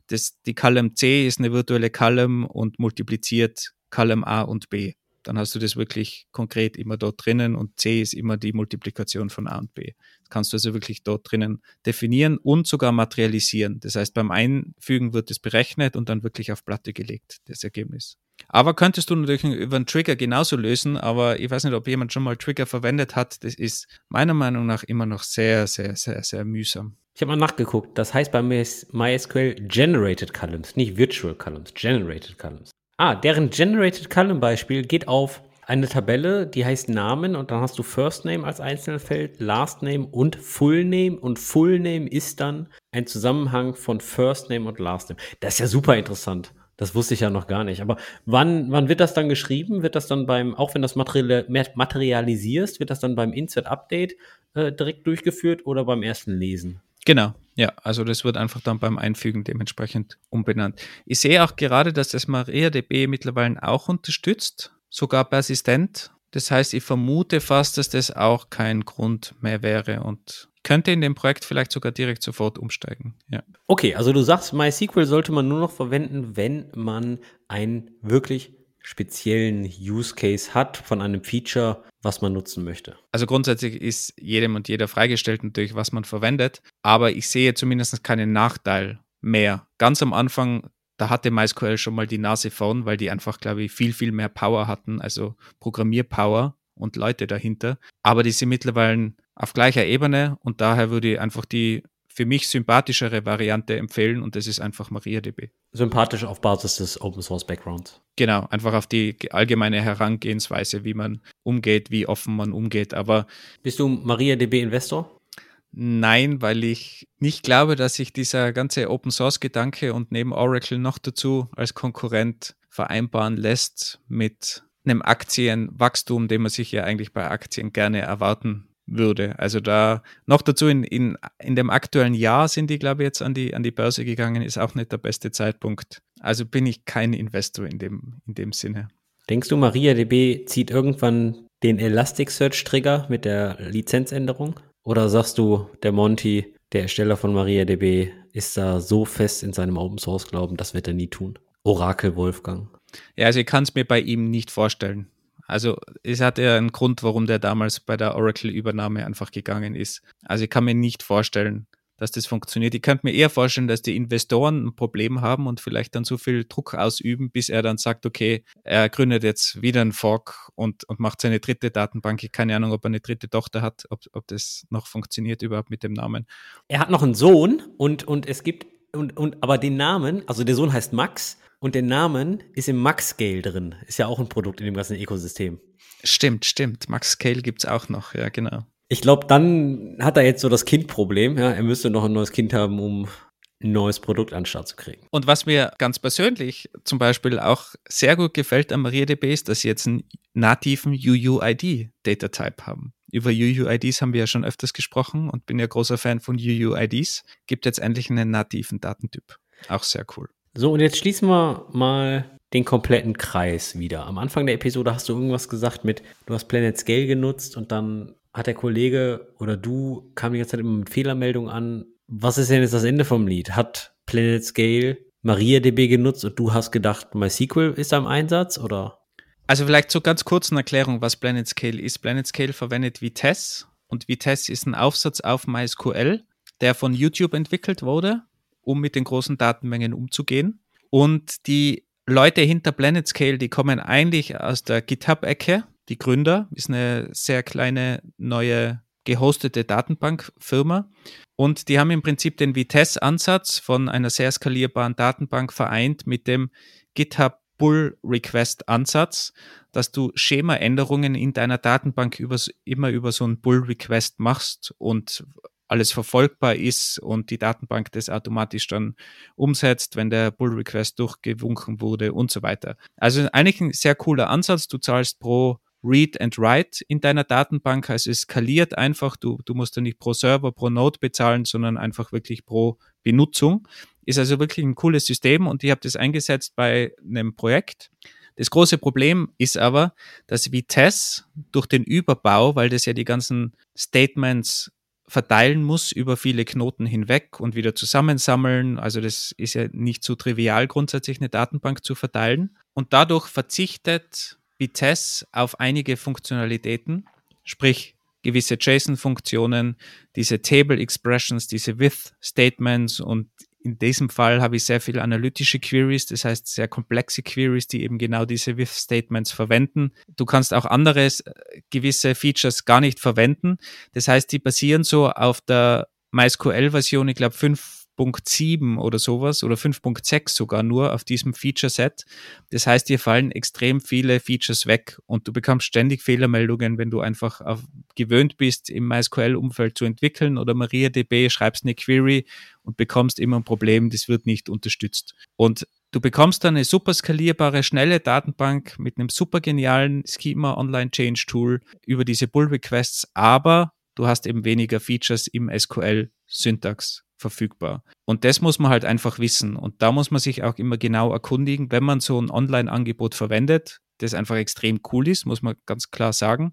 das, die Column C ist eine virtuelle Column und multipliziert Column A und B. Dann hast du das wirklich konkret immer dort drinnen und C ist immer die Multiplikation von A und B. Das kannst du also wirklich dort drinnen definieren und sogar materialisieren. Das heißt, beim Einfügen wird es berechnet und dann wirklich auf Platte gelegt, das Ergebnis. Aber könntest du natürlich über einen Trigger genauso lösen, aber ich weiß nicht, ob jemand schon mal Trigger verwendet hat. Das ist meiner Meinung nach immer noch sehr, sehr, sehr, sehr mühsam. Ich habe mal nachgeguckt. Das heißt bei MySQL Generated Columns, nicht Virtual Columns, Generated Columns. Ah, deren Generated Column Beispiel geht auf eine Tabelle, die heißt Namen und dann hast du First Name als Einzelfeld, Last Name und Full Name und Full Name ist dann ein Zusammenhang von First Name und Last Name. Das ist ja super interessant. Das wusste ich ja noch gar nicht. Aber wann, wann wird das dann geschrieben? Wird das dann beim, auch wenn das Material, materialisierst, wird das dann beim Insert Update äh, direkt durchgeführt oder beim ersten Lesen? Genau, ja, also das wird einfach dann beim Einfügen dementsprechend umbenannt. Ich sehe auch gerade, dass das MariaDB mittlerweile auch unterstützt, sogar persistent. Das heißt, ich vermute fast, dass das auch kein Grund mehr wäre und könnte in dem Projekt vielleicht sogar direkt sofort umsteigen. Ja. Okay, also du sagst, MySQL sollte man nur noch verwenden, wenn man einen wirklich speziellen Use Case hat von einem Feature, was man nutzen möchte. Also grundsätzlich ist jedem und jeder freigestellt natürlich, was man verwendet, aber ich sehe zumindest keinen Nachteil mehr. Ganz am Anfang, da hatte MySQL schon mal die Nase vorn, weil die einfach, glaube ich, viel, viel mehr Power hatten, also Programmierpower und Leute dahinter. Aber die sind mittlerweile auf gleicher Ebene und daher würde ich einfach die für mich sympathischere Variante empfehlen und das ist einfach MariaDB. Sympathisch auf Basis des Open Source Backgrounds. Genau, einfach auf die allgemeine Herangehensweise, wie man umgeht, wie offen man umgeht. Aber bist du MariaDB Investor? Nein, weil ich nicht glaube, dass sich dieser ganze Open Source Gedanke und neben Oracle noch dazu als Konkurrent vereinbaren lässt mit einem Aktienwachstum, den man sich ja eigentlich bei Aktien gerne erwarten würde. Also da noch dazu in, in, in dem aktuellen Jahr sind die, glaube ich, jetzt an die, an die Börse gegangen, ist auch nicht der beste Zeitpunkt. Also bin ich kein Investor in dem, in dem Sinne. Denkst du, MariaDB zieht irgendwann den Elasticsearch-Trigger mit der Lizenzänderung? Oder sagst du, der Monty, der Ersteller von MariaDB, ist da so fest in seinem Open Source Glauben, das wird er nie tun? Orakel Wolfgang. Ja, also ich kann es mir bei ihm nicht vorstellen. Also es hat ja einen Grund, warum der damals bei der Oracle-Übernahme einfach gegangen ist. Also ich kann mir nicht vorstellen, dass das funktioniert. Ich könnte mir eher vorstellen, dass die Investoren ein Problem haben und vielleicht dann so viel Druck ausüben, bis er dann sagt, okay, er gründet jetzt wieder einen Fork und, und macht seine dritte Datenbank. Ich keine Ahnung, ob er eine dritte Tochter hat, ob, ob das noch funktioniert überhaupt mit dem Namen. Er hat noch einen Sohn und, und es gibt, und, und aber den Namen, also der Sohn heißt Max und der Namen ist im Max-Scale drin. Ist ja auch ein Produkt in dem ganzen Ökosystem. Stimmt, stimmt. Max-Scale gibt es auch noch, ja, genau. Ich glaube, dann hat er jetzt so das Kindproblem. Ja, er müsste noch ein neues Kind haben, um ein neues Produkt an den Start zu kriegen. Und was mir ganz persönlich zum Beispiel auch sehr gut gefällt an MariaDB ist, dass sie jetzt einen nativen UUID-Data-Type haben. Über UUIDs haben wir ja schon öfters gesprochen und bin ja großer Fan von UUIDs. Gibt jetzt endlich einen nativen Datentyp. Auch sehr cool. So, und jetzt schließen wir mal den kompletten Kreis wieder. Am Anfang der Episode hast du irgendwas gesagt mit, du hast Planet Scale genutzt und dann hat der Kollege oder du kam die ganze Zeit immer mit Fehlermeldungen an. Was ist denn jetzt das Ende vom Lied? Hat Planet Scale MariaDB genutzt und du hast gedacht, MySQL ist am Einsatz oder? Also vielleicht so ganz kurz eine Erklärung, was Planet Scale ist. Planet Scale verwendet Vitesse und Vitesse ist ein Aufsatz auf MySQL, der von YouTube entwickelt wurde, um mit den großen Datenmengen umzugehen. Und die Leute hinter Planet Scale, die kommen eigentlich aus der GitHub-Ecke. Die Gründer ist eine sehr kleine neue gehostete Datenbankfirma. Und die haben im Prinzip den Vitesse-Ansatz von einer sehr skalierbaren Datenbank vereint mit dem GitHub Pull-Request-Ansatz, dass du Schemaänderungen in deiner Datenbank über, immer über so einen Pull-Request machst und alles verfolgbar ist und die Datenbank das automatisch dann umsetzt, wenn der Pull-Request durchgewunken wurde und so weiter. Also eigentlich ein sehr cooler Ansatz. Du zahlst pro Read and Write in deiner Datenbank. Also es skaliert einfach. Du, du musst dann nicht pro Server, pro Node bezahlen, sondern einfach wirklich pro Benutzung. Ist also wirklich ein cooles System und ich habe das eingesetzt bei einem Projekt. Das große Problem ist aber, dass Vitesse durch den Überbau, weil das ja die ganzen Statements verteilen muss über viele Knoten hinweg und wieder zusammensammeln. Also das ist ja nicht so trivial, grundsätzlich eine Datenbank zu verteilen. Und dadurch verzichtet Vitesse auf einige Funktionalitäten, sprich gewisse JSON-Funktionen, diese Table Expressions, diese With Statements und in diesem Fall habe ich sehr viele analytische Queries, das heißt sehr komplexe Queries, die eben genau diese With-Statements verwenden. Du kannst auch andere äh, gewisse Features gar nicht verwenden. Das heißt, die basieren so auf der MySQL-Version, ich glaube 5 5.7 oder sowas oder 5.6 sogar nur auf diesem Feature-Set. Das heißt, dir fallen extrem viele Features weg und du bekommst ständig Fehlermeldungen, wenn du einfach auf, gewöhnt bist, im MySQL-Umfeld zu entwickeln oder MariaDB, schreibst eine Query und bekommst immer ein Problem, das wird nicht unterstützt. Und Du bekommst dann eine super skalierbare, schnelle Datenbank mit einem super genialen Schema Online Change Tool über diese Pull Requests, aber du hast eben weniger Features im SQL Syntax verfügbar. Und das muss man halt einfach wissen. Und da muss man sich auch immer genau erkundigen, wenn man so ein Online-Angebot verwendet, das einfach extrem cool ist, muss man ganz klar sagen.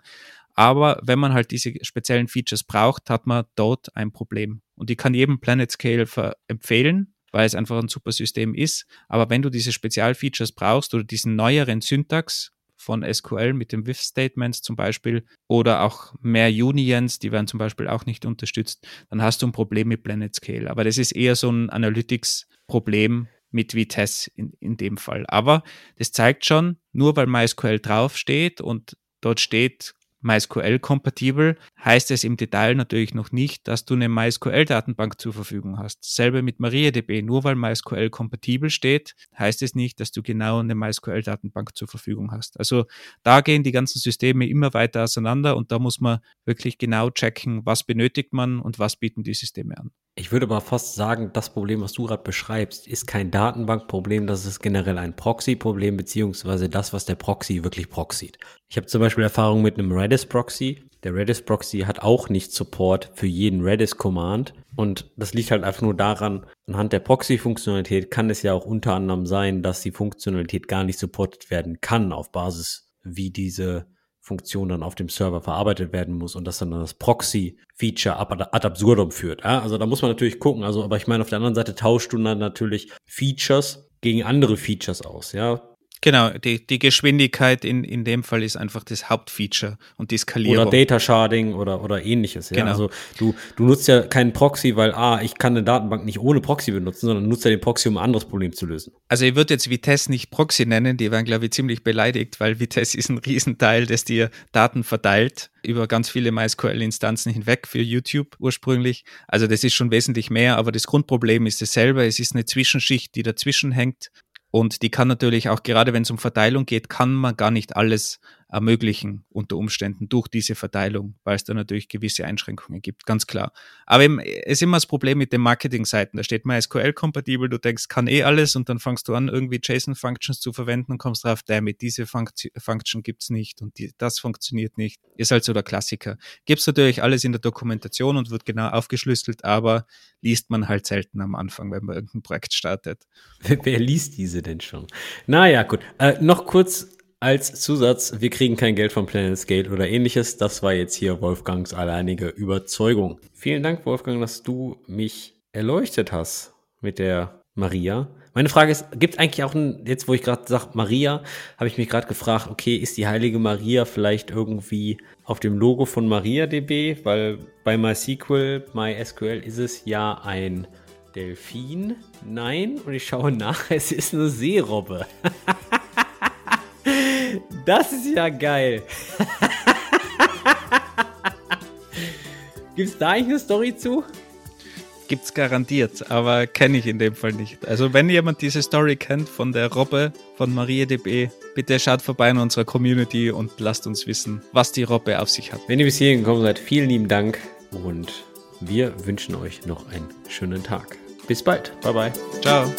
Aber wenn man halt diese speziellen Features braucht, hat man dort ein Problem. Und ich kann jedem Planet Scale empfehlen, weil es einfach ein super System ist. Aber wenn du diese Spezialfeatures brauchst oder diesen neueren Syntax, von SQL mit den With-Statements zum Beispiel oder auch mehr Unions, die werden zum Beispiel auch nicht unterstützt, dann hast du ein Problem mit Planet Scale. Aber das ist eher so ein Analytics-Problem mit Vitesse in, in dem Fall. Aber das zeigt schon, nur weil MySQL draufsteht und dort steht MySQL-kompatibel, heißt es im Detail natürlich noch nicht, dass du eine MySQL-Datenbank zur Verfügung hast. Selbe mit MariaDB. Nur weil MySQL kompatibel steht, heißt es nicht, dass du genau eine MySQL-Datenbank zur Verfügung hast. Also da gehen die ganzen Systeme immer weiter auseinander und da muss man wirklich genau checken, was benötigt man und was bieten die Systeme an. Ich würde aber fast sagen, das Problem, was du gerade beschreibst, ist kein Datenbankproblem, das ist generell ein Proxy-Problem, beziehungsweise das, was der Proxy wirklich proxied. Ich habe zum Beispiel Erfahrung mit einem Redis-Proxy. Der Redis-Proxy hat auch nicht Support für jeden Redis-Command. Und das liegt halt einfach nur daran, anhand der Proxy-Funktionalität kann es ja auch unter anderem sein, dass die Funktionalität gar nicht supportet werden kann auf Basis, wie diese Funktion dann auf dem Server verarbeitet werden muss und das dann das Proxy-Feature ad absurdum führt. Ja? Also da muss man natürlich gucken. Also, aber ich meine, auf der anderen Seite tauschst du dann natürlich Features gegen andere Features aus. Ja, Genau, die, die Geschwindigkeit in, in dem Fall ist einfach das Hauptfeature und die Skalierung. Oder Data Sharding oder, oder ähnliches. Ja? Genau. Also du, du nutzt ja keinen Proxy, weil ah, ich kann eine Datenbank nicht ohne Proxy benutzen, sondern nutzt ja den Proxy, um ein anderes Problem zu lösen. Also ich würde jetzt Vitesse nicht Proxy nennen, die werden, glaube ich, ziemlich beleidigt, weil Vitesse ist ein Riesenteil, das dir Daten verteilt über ganz viele MySQL-Instanzen hinweg für YouTube ursprünglich. Also das ist schon wesentlich mehr, aber das Grundproblem ist dasselbe. Es ist eine Zwischenschicht, die dazwischen hängt und die kann natürlich auch, gerade wenn es um Verteilung geht, kann man gar nicht alles ermöglichen unter Umständen durch diese Verteilung, weil es da natürlich gewisse Einschränkungen gibt, ganz klar. Aber eben, es ist immer das Problem mit den Marketing-Seiten. Da steht MySQL-kompatibel, du denkst, kann eh alles und dann fangst du an, irgendwie JSON-Functions zu verwenden und kommst drauf, damit diese Function, Function gibt's nicht und die, das funktioniert nicht. Ist halt so der Klassiker. Gibt's natürlich alles in der Dokumentation und wird genau aufgeschlüsselt, aber liest man halt selten am Anfang, wenn man irgendein Projekt startet. Wer, wer liest diese denn schon? Naja, gut. Äh, noch kurz als Zusatz, wir kriegen kein Geld vom Planet Scale oder ähnliches. Das war jetzt hier Wolfgangs alleinige Überzeugung. Vielen Dank, Wolfgang, dass du mich erleuchtet hast mit der Maria. Meine Frage ist, gibt eigentlich auch ein, jetzt wo ich gerade sage Maria, habe ich mich gerade gefragt, okay, ist die heilige Maria vielleicht irgendwie auf dem Logo von MariaDB? Weil bei MySQL, MySQL ist es ja ein Delfin. Nein, und ich schaue nach, es ist eine Seerobbe. Das ist ja geil. Gibt es da eigentlich eine Story zu? Gibt's garantiert, aber kenne ich in dem Fall nicht. Also wenn jemand diese Story kennt von der Robbe von MariaDB, bitte schaut vorbei in unserer Community und lasst uns wissen, was die Robbe auf sich hat. Wenn ihr bis hierhin gekommen seid, vielen lieben Dank und wir wünschen euch noch einen schönen Tag. Bis bald. Bye bye. Ciao.